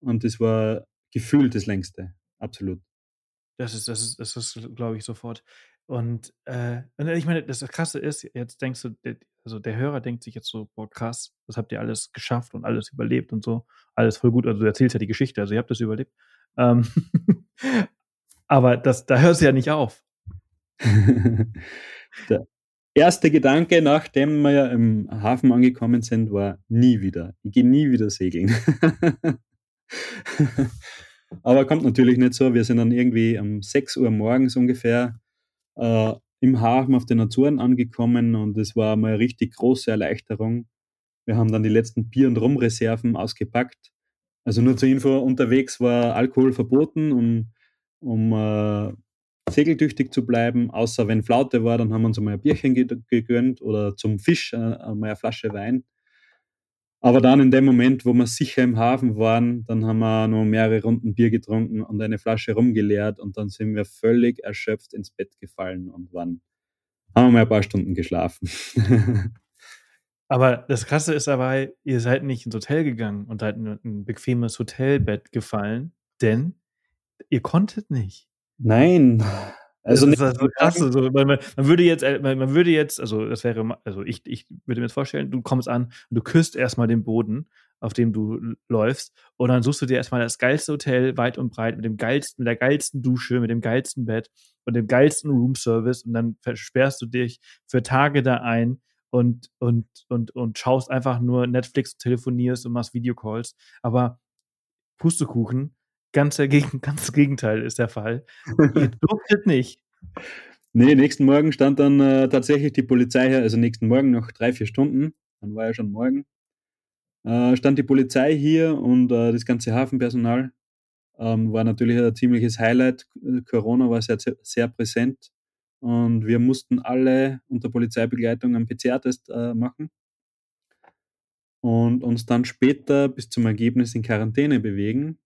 Und das war gefühlt das längste. Absolut. Das ist, das ist, das ist, glaube ich, sofort. Und, äh, ich meine, das Krasse ist, jetzt denkst du, also der Hörer denkt sich jetzt so, boah, krass, das habt ihr alles geschafft und alles überlebt und so. Alles voll gut. Also du erzählst ja die Geschichte, also ihr habt das überlebt. Ähm aber das, da hört es ja nicht auf. der erste Gedanke, nachdem wir im Hafen angekommen sind, war nie wieder. Ich gehe nie wieder segeln. aber kommt natürlich nicht so. Wir sind dann irgendwie um 6 Uhr morgens ungefähr äh, im Hafen auf den Azoren angekommen und es war mal eine richtig große Erleichterung. Wir haben dann die letzten Bier- und Rumreserven ausgepackt. Also nur zur Info, unterwegs war Alkohol verboten, um, um äh, segeltüchtig zu bleiben, außer wenn Flaute war, dann haben wir uns einmal ein Bierchen gegönnt oder zum Fisch äh, einmal eine Flasche Wein. Aber dann in dem Moment, wo wir sicher im Hafen waren, dann haben wir noch mehrere Runden Bier getrunken und eine Flasche rumgeleert und dann sind wir völlig erschöpft ins Bett gefallen und waren, haben wir mal ein paar Stunden geschlafen. aber das Krasse ist dabei, ihr seid nicht ins Hotel gegangen und seid in ein bequemes Hotelbett gefallen, denn ihr konntet nicht. Nein, also das ist also krass. Also man, man, würde jetzt, äh, man, man, würde jetzt, also das wäre, also ich, ich würde mir jetzt vorstellen, du kommst an und du küsst erstmal den Boden, auf dem du läufst, und dann suchst du dir erstmal das geilste Hotel weit und breit mit dem geilsten, mit der geilsten Dusche, mit dem geilsten Bett und dem geilsten Roomservice und dann versperrst du dich für Tage da ein und, und, und, und schaust einfach nur Netflix, telefonierst und machst Videocalls. Aber Pustekuchen, ganz, dagegen, ganz Gegenteil ist der Fall. Ihr durftet nicht. Nee, nächsten Morgen stand dann äh, tatsächlich die Polizei her, also nächsten Morgen noch drei, vier Stunden, dann war ja schon morgen, äh, stand die Polizei hier und äh, das ganze Hafenpersonal ähm, war natürlich ein ziemliches Highlight. Corona war sehr, sehr präsent und wir mussten alle unter Polizeibegleitung einen PCR-Test äh, machen und uns dann später bis zum Ergebnis in Quarantäne bewegen.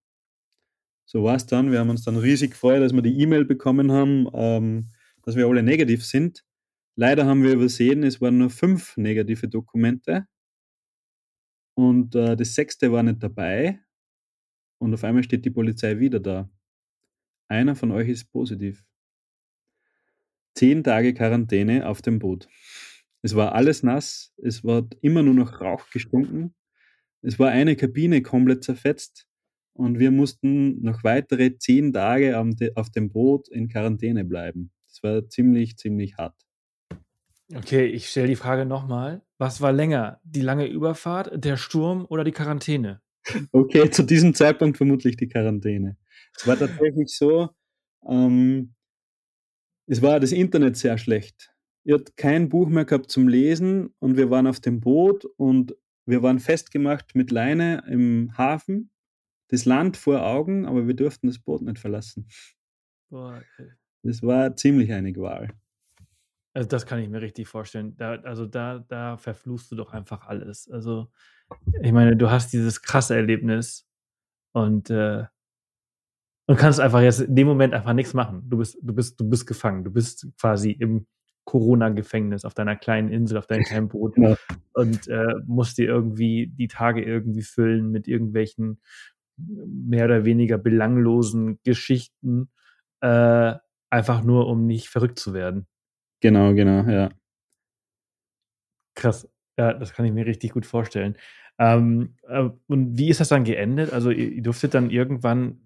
So war es dann. Wir haben uns dann riesig gefreut, dass wir die E-Mail bekommen haben, ähm, dass wir alle negativ sind. Leider haben wir übersehen, es waren nur fünf negative Dokumente und äh, das sechste war nicht dabei. Und auf einmal steht die Polizei wieder da. Einer von euch ist positiv. Zehn Tage Quarantäne auf dem Boot. Es war alles nass, es war immer nur noch Rauch gestunken. Es war eine Kabine komplett zerfetzt und wir mussten noch weitere zehn Tage auf dem Boot in Quarantäne bleiben. Das war ziemlich, ziemlich hart. Okay, ich stelle die Frage nochmal. Was war länger? Die lange Überfahrt, der Sturm oder die Quarantäne? Okay, zu diesem Zeitpunkt vermutlich die Quarantäne. Es war tatsächlich so, ähm, es war das Internet sehr schlecht. Ich hatte kein Buch mehr gehabt zum Lesen und wir waren auf dem Boot und wir waren festgemacht mit Leine im Hafen, das Land vor Augen, aber wir durften das Boot nicht verlassen. Boah, okay. Das war ziemlich eine Qual. Also das kann ich mir richtig vorstellen. Da, also da, da verfluchst du doch einfach alles. Also ich meine, du hast dieses krasse Erlebnis und, äh, und kannst einfach jetzt in dem Moment einfach nichts machen. Du bist, du bist, du bist gefangen. Du bist quasi im Corona-Gefängnis auf deiner kleinen Insel, auf deinem kleinen Boot ja. und äh, musst dir irgendwie die Tage irgendwie füllen mit irgendwelchen mehr oder weniger belanglosen Geschichten, äh, einfach nur um nicht verrückt zu werden. Genau, genau, ja. Krass. Ja, das kann ich mir richtig gut vorstellen. Ähm, äh, und wie ist das dann geendet? Also ihr, ihr durftet dann irgendwann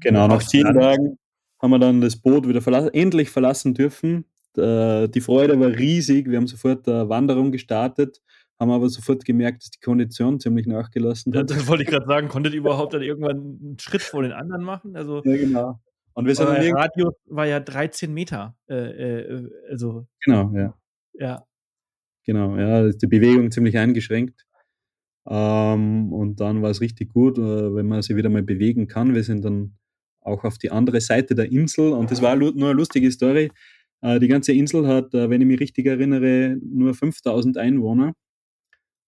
Genau, nach zehn Tagen haben wir dann das Boot wieder verlassen, endlich verlassen dürfen. Die Freude war riesig. Wir haben sofort eine Wanderung gestartet, haben aber sofort gemerkt, dass die Kondition ziemlich nachgelassen hat. Ja, das wollte ich gerade sagen. Konntet ihr überhaupt dann irgendwann einen Schritt vor den anderen machen? Also, ja, genau. Und wir sind dann Radius war ja 13 Meter. Äh, äh, also, genau, ja. Ja. Genau, ja, ist die Bewegung ziemlich eingeschränkt. Ähm, und dann war es richtig gut, äh, wenn man sich wieder mal bewegen kann. Wir sind dann auch auf die andere Seite der Insel und das war nur eine lustige Story. Äh, die ganze Insel hat, äh, wenn ich mich richtig erinnere, nur 5000 Einwohner.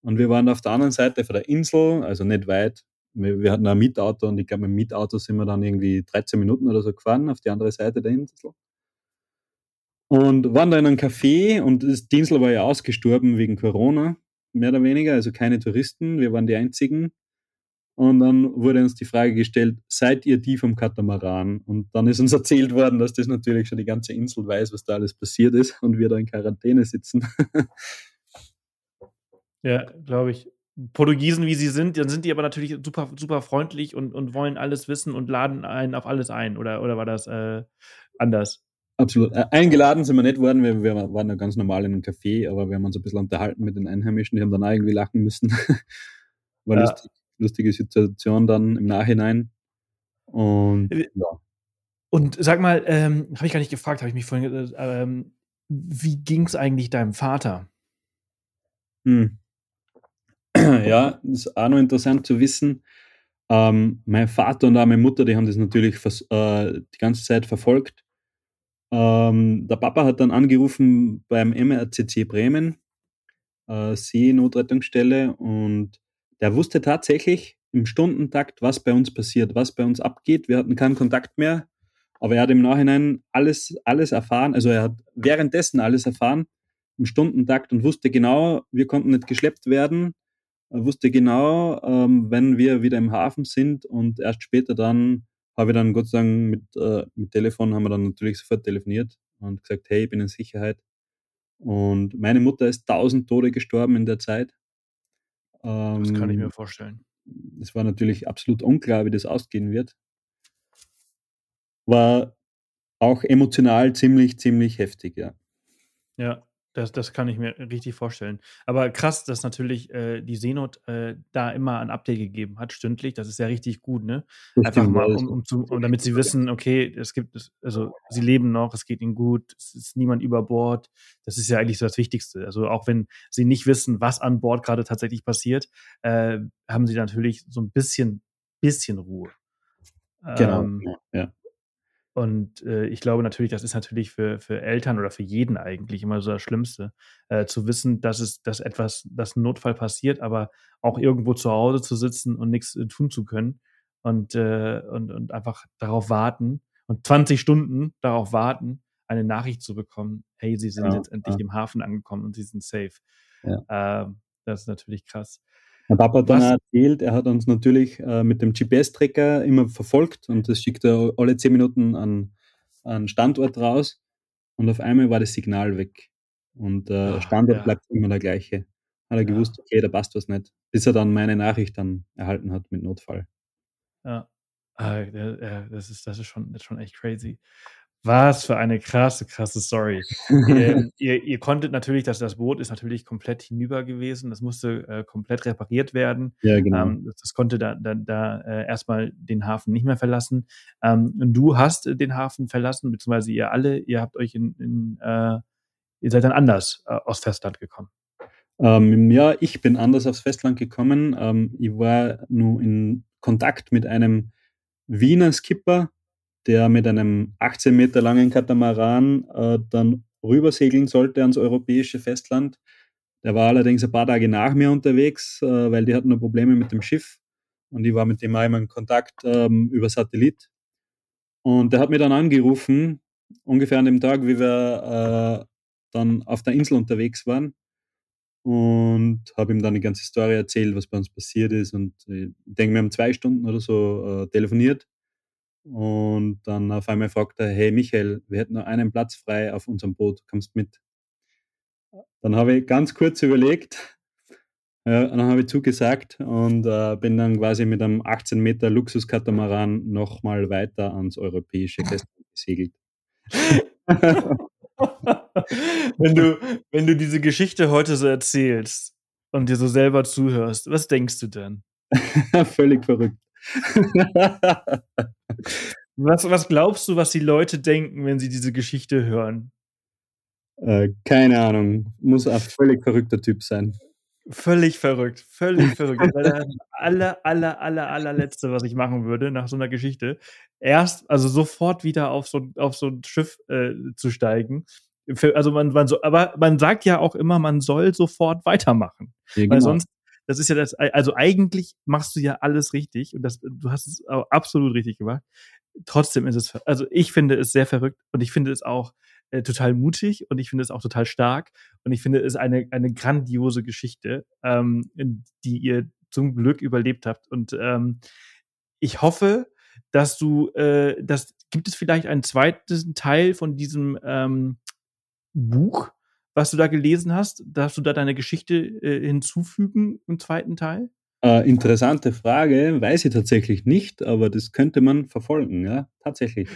Und wir waren auf der anderen Seite von der Insel, also nicht weit. Wir, wir hatten ein Mietauto und ich glaube, mit dem Mietauto sind wir dann irgendwie 13 Minuten oder so gefahren auf die andere Seite der Insel. Und waren da in einem Café und das Diensel war ja ausgestorben wegen Corona, mehr oder weniger, also keine Touristen, wir waren die einzigen. Und dann wurde uns die Frage gestellt, seid ihr die vom Katamaran? Und dann ist uns erzählt worden, dass das natürlich schon die ganze Insel weiß, was da alles passiert ist und wir da in Quarantäne sitzen. ja, glaube ich. Portugiesen, wie sie sind, dann sind die aber natürlich super, super freundlich und, und wollen alles wissen und laden einen auf alles ein. Oder, oder war das äh, anders? Absolut. Äh, eingeladen sind wir nicht worden, wir, wir waren ja ganz normal in einem Café, aber wir haben uns ein bisschen unterhalten mit den Einheimischen, die haben dann irgendwie lachen müssen. War ja. lustig, lustige Situation dann im Nachhinein. Und äh, ja. Und sag mal, ähm, habe ich gar nicht gefragt, habe ich mich vorhin, äh, ähm, wie ging es eigentlich deinem Vater? Hm. Ja, ist auch noch interessant zu wissen. Ähm, mein Vater und auch meine Mutter, die haben das natürlich äh, die ganze Zeit verfolgt. Ähm, der Papa hat dann angerufen beim MRCC Bremen, äh, Seenotrettungsstelle, und der wusste tatsächlich im Stundentakt, was bei uns passiert, was bei uns abgeht. Wir hatten keinen Kontakt mehr, aber er hat im Nachhinein alles, alles erfahren. Also er hat währenddessen alles erfahren im Stundentakt und wusste genau, wir konnten nicht geschleppt werden. Wusste genau, ähm, wenn wir wieder im Hafen sind und erst später dann habe ich dann Gott sei Dank mit, äh, mit Telefon haben wir dann natürlich sofort telefoniert und gesagt, hey, ich bin in Sicherheit. Und meine Mutter ist tausend Tode gestorben in der Zeit. Ähm, das kann ich mir vorstellen. Es war natürlich absolut unklar, wie das ausgehen wird. War auch emotional ziemlich, ziemlich heftig, ja. Ja. Das, das kann ich mir richtig vorstellen. Aber krass, dass natürlich äh, die Seenot äh, da immer ein Update gegeben hat, stündlich. Das ist ja richtig gut, ne? Einfach mal, um, um, zu, um damit sie wissen, okay, es gibt, also sie leben noch, es geht ihnen gut, es ist niemand über Bord. Das ist ja eigentlich so das Wichtigste. Also auch wenn sie nicht wissen, was an Bord gerade tatsächlich passiert, äh, haben sie natürlich so ein bisschen, bisschen Ruhe. Genau, ähm, ja. Und äh, ich glaube natürlich, das ist natürlich für, für Eltern oder für jeden eigentlich immer so das Schlimmste, äh, zu wissen, dass es, dass etwas, dass ein Notfall passiert, aber auch irgendwo zu Hause zu sitzen und nichts äh, tun zu können und, äh, und, und einfach darauf warten und 20 Stunden darauf warten, eine Nachricht zu bekommen, hey, sie sind ja, jetzt endlich ja. im Hafen angekommen und sie sind safe. Ja. Ähm, das ist natürlich krass. Mein Papa hat dann erzählt, er hat uns natürlich äh, mit dem GPS-Tracker immer verfolgt und das schickt er alle zehn Minuten an, an Standort raus und auf einmal war das Signal weg. Und äh, Ach, Standort ja. bleibt immer der gleiche. Hat er ja. gewusst, okay, da passt was nicht. Bis er dann meine Nachricht dann erhalten hat mit Notfall. Ja. Ah, das, ist, das, ist schon, das ist schon echt crazy. Was für eine krasse, krasse Story. ähm, ihr, ihr, konntet natürlich, dass das Boot ist natürlich komplett hinüber gewesen. Das musste äh, komplett repariert werden. Ja, genau. Ähm, das, das, konnte da, da, da äh, erstmal den Hafen nicht mehr verlassen. Ähm, und du hast den Hafen verlassen, beziehungsweise ihr alle, ihr habt euch in, in äh, ihr seid dann anders äh, aus Festland gekommen. Ähm, ja, ich bin anders aufs Festland gekommen. Ähm, ich war nur in Kontakt mit einem Wiener Skipper, der mit einem 18 Meter langen Katamaran äh, dann rübersegeln sollte ans europäische Festland. Der war allerdings ein paar Tage nach mir unterwegs, äh, weil die hatten nur Probleme mit dem Schiff. Und ich war mit dem einmal in Kontakt ähm, über Satellit. Und der hat mir dann angerufen, ungefähr an dem Tag, wie wir äh, dann auf der Insel unterwegs waren. Und habe ihm dann die ganze Story erzählt, was bei uns passiert ist. Und ich denke, wir haben zwei Stunden oder so äh, telefoniert. Und dann auf einmal fragt er, hey Michael, wir hätten noch einen Platz frei auf unserem Boot, kommst mit? Dann habe ich ganz kurz überlegt, äh, dann habe ich zugesagt und äh, bin dann quasi mit einem 18 Meter Luxuskatamaran nochmal weiter ans europäische Festland gesegelt. wenn, du, wenn du diese Geschichte heute so erzählst und dir so selber zuhörst, was denkst du denn? Völlig verrückt. was, was glaubst du, was die Leute denken, wenn sie diese Geschichte hören? Äh, keine Ahnung. Muss ein völlig verrückter Typ sein. Völlig verrückt, völlig verrückt. Das das aller, aller, aller, allerletzte, was ich machen würde nach so einer Geschichte. Erst, also sofort wieder auf so, auf so ein Schiff äh, zu steigen. Also man, man so, aber man sagt ja auch immer, man soll sofort weitermachen. Ja, genau. Weil sonst das ist ja das, also eigentlich machst du ja alles richtig und das, du hast es absolut richtig gemacht. Trotzdem ist es, also ich finde es sehr verrückt und ich finde es auch äh, total mutig und ich finde es auch total stark und ich finde es eine, eine grandiose Geschichte, ähm, die ihr zum Glück überlebt habt und ähm, ich hoffe, dass du, äh, das gibt es vielleicht einen zweiten Teil von diesem ähm, Buch, was du da gelesen hast? Darfst du da deine Geschichte äh, hinzufügen im zweiten Teil? Äh, interessante Frage, weiß ich tatsächlich nicht, aber das könnte man verfolgen, ja, tatsächlich.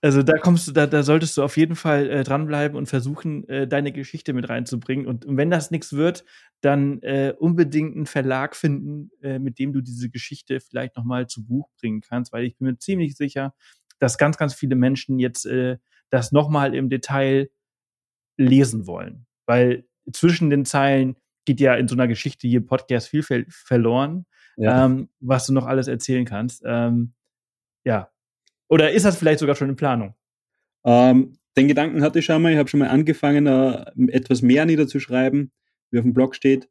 Also da kommst du, da, da solltest du auf jeden Fall äh, dranbleiben und versuchen, äh, deine Geschichte mit reinzubringen. Und, und wenn das nichts wird, dann äh, unbedingt einen Verlag finden, äh, mit dem du diese Geschichte vielleicht nochmal zu Buch bringen kannst, weil ich bin mir ziemlich sicher, dass ganz, ganz viele Menschen jetzt äh, das nochmal im Detail lesen wollen. Weil zwischen den Zeilen geht ja in so einer Geschichte hier Podcast viel ver verloren, ja. ähm, was du noch alles erzählen kannst. Ähm, ja. Oder ist das vielleicht sogar schon in Planung? Ähm, den Gedanken hatte ich schon mal. Ich habe schon mal angefangen, äh, etwas mehr niederzuschreiben, wie auf dem Blog steht.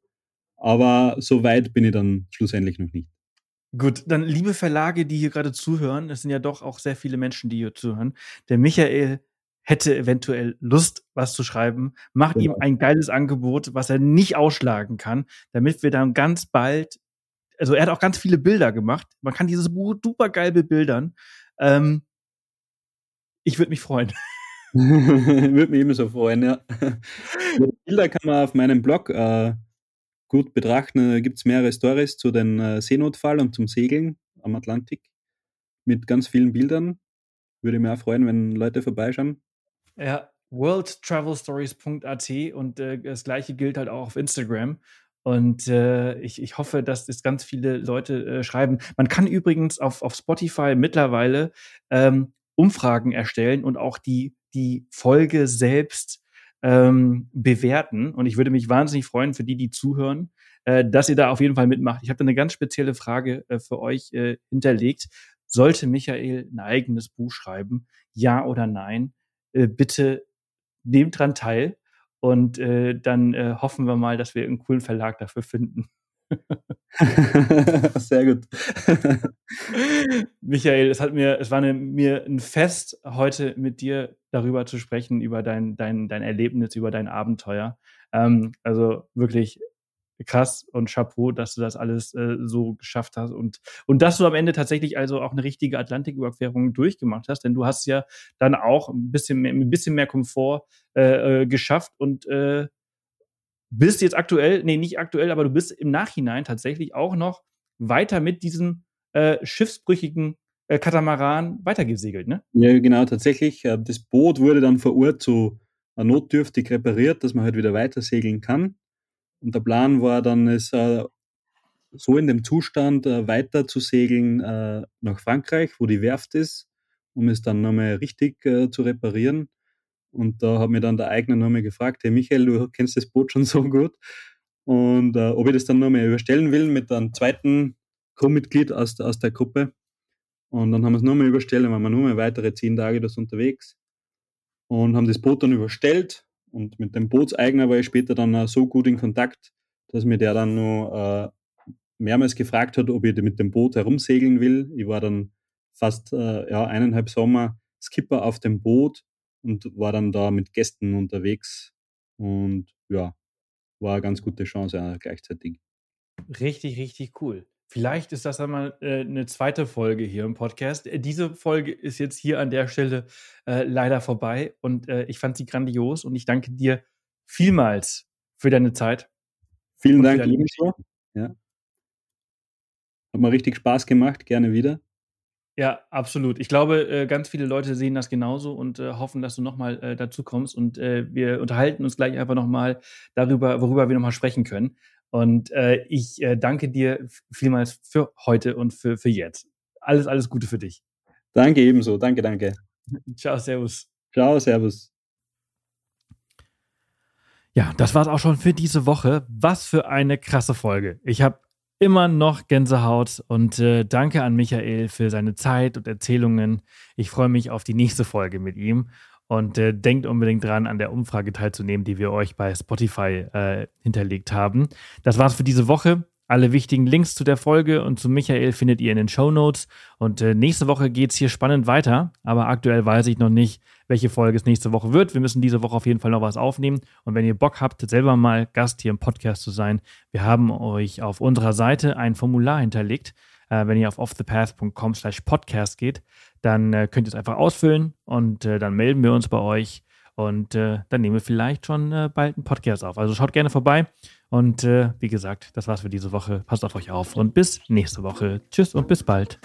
Aber so weit bin ich dann schlussendlich noch nicht. Gut, dann liebe Verlage, die hier gerade zuhören, es sind ja doch auch sehr viele Menschen, die hier zuhören. Der Michael hätte eventuell Lust, was zu schreiben, macht genau. ihm ein geiles Angebot, was er nicht ausschlagen kann, damit wir dann ganz bald, also er hat auch ganz viele Bilder gemacht. Man kann dieses Buch super geil bebildern. Ähm, ich würde mich freuen. würde mich immer so freuen, ja. Bilder kann man auf meinem Blog äh, gut betrachten. Da gibt es mehrere Stories zu den äh, Seenotfall und zum Segeln am Atlantik mit ganz vielen Bildern. Würde mich auch freuen, wenn Leute vorbeischauen. Ja, worldtravelstories.at und äh, das gleiche gilt halt auch auf Instagram. Und äh, ich, ich hoffe, dass es ganz viele Leute äh, schreiben. Man kann übrigens auf, auf Spotify mittlerweile ähm, Umfragen erstellen und auch die, die Folge selbst ähm, bewerten. Und ich würde mich wahnsinnig freuen für die, die zuhören, äh, dass ihr da auf jeden Fall mitmacht. Ich habe da eine ganz spezielle Frage äh, für euch äh, hinterlegt. Sollte Michael ein eigenes Buch schreiben? Ja oder nein? Äh, bitte nehmt dran teil. Und äh, dann äh, hoffen wir mal, dass wir einen coolen Verlag dafür finden. Sehr gut. Michael, es hat mir, es war eine, mir ein Fest, heute mit dir darüber zu sprechen, über dein, dein, dein Erlebnis, über dein Abenteuer. Ähm, also wirklich krass und Chapeau, dass du das alles äh, so geschafft hast und, und dass du am Ende tatsächlich also auch eine richtige Atlantiküberquerung durchgemacht hast, denn du hast ja dann auch ein bisschen mehr, ein bisschen mehr Komfort äh, äh, geschafft und äh, bist jetzt aktuell, nee, nicht aktuell, aber du bist im Nachhinein tatsächlich auch noch weiter mit diesem äh, schiffsbrüchigen äh, Katamaran weitergesegelt, ne? Ja, genau, tatsächlich. Äh, das Boot wurde dann vor Ort so notdürftig repariert, dass man halt wieder weiter segeln kann. Und der Plan war dann, es äh, so in dem Zustand äh, weiter zu segeln äh, nach Frankreich, wo die Werft ist, um es dann nochmal richtig zu reparieren. Und da hat mir dann der Eigner nochmal gefragt, hey Michael, du kennst das Boot schon so gut. Und äh, ob ich das dann nochmal überstellen will mit einem zweiten Crewmitglied aus, aus der Gruppe. Und dann haben wir es nochmal überstellt, dann waren wir nochmal weitere zehn Tage das unterwegs und haben das Boot dann überstellt und mit dem Bootseigner war ich später dann so gut in Kontakt, dass mir der dann nur äh, mehrmals gefragt hat, ob ich mit dem Boot herumsegeln will. Ich war dann fast äh, ja, eineinhalb Sommer Skipper auf dem Boot und war dann da mit Gästen unterwegs. Und ja, war eine ganz gute Chance äh, gleichzeitig. Richtig, richtig cool. Vielleicht ist das einmal äh, eine zweite Folge hier im Podcast. Äh, diese Folge ist jetzt hier an der Stelle äh, leider vorbei und äh, ich fand sie grandios und ich danke dir vielmals für deine Zeit. Vielen Dank ebenso. Ja. Hat mir richtig Spaß gemacht, gerne wieder. Ja, absolut. Ich glaube, äh, ganz viele Leute sehen das genauso und hoffen, dass du nochmal dazu kommst. Und wir unterhalten uns gleich einfach nochmal darüber, worüber wir nochmal sprechen können. Und äh, ich äh, danke dir vielmals für heute und für, für jetzt. Alles, alles Gute für dich. Danke ebenso. Danke, danke. Ciao, Servus. Ciao, Servus. Ja, das war's auch schon für diese Woche. Was für eine krasse Folge. Ich habe immer noch Gänsehaut und äh, danke an Michael für seine Zeit und Erzählungen. Ich freue mich auf die nächste Folge mit ihm und äh, denkt unbedingt dran, an der Umfrage teilzunehmen, die wir euch bei Spotify äh, hinterlegt haben. Das war's für diese Woche. Alle wichtigen Links zu der Folge und zu Michael findet ihr in den Show Notes. Und äh, nächste Woche geht's hier spannend weiter. Aber aktuell weiß ich noch nicht, welche Folge es nächste Woche wird. Wir müssen diese Woche auf jeden Fall noch was aufnehmen. Und wenn ihr Bock habt, selber mal Gast hier im Podcast zu sein, wir haben euch auf unserer Seite ein Formular hinterlegt. Äh, wenn ihr auf offthepath.com slash podcast geht, dann äh, könnt ihr es einfach ausfüllen und äh, dann melden wir uns bei euch und äh, dann nehmen wir vielleicht schon äh, bald einen Podcast auf. Also schaut gerne vorbei und äh, wie gesagt, das war's für diese Woche. Passt auf euch auf und bis nächste Woche. Tschüss und bis bald.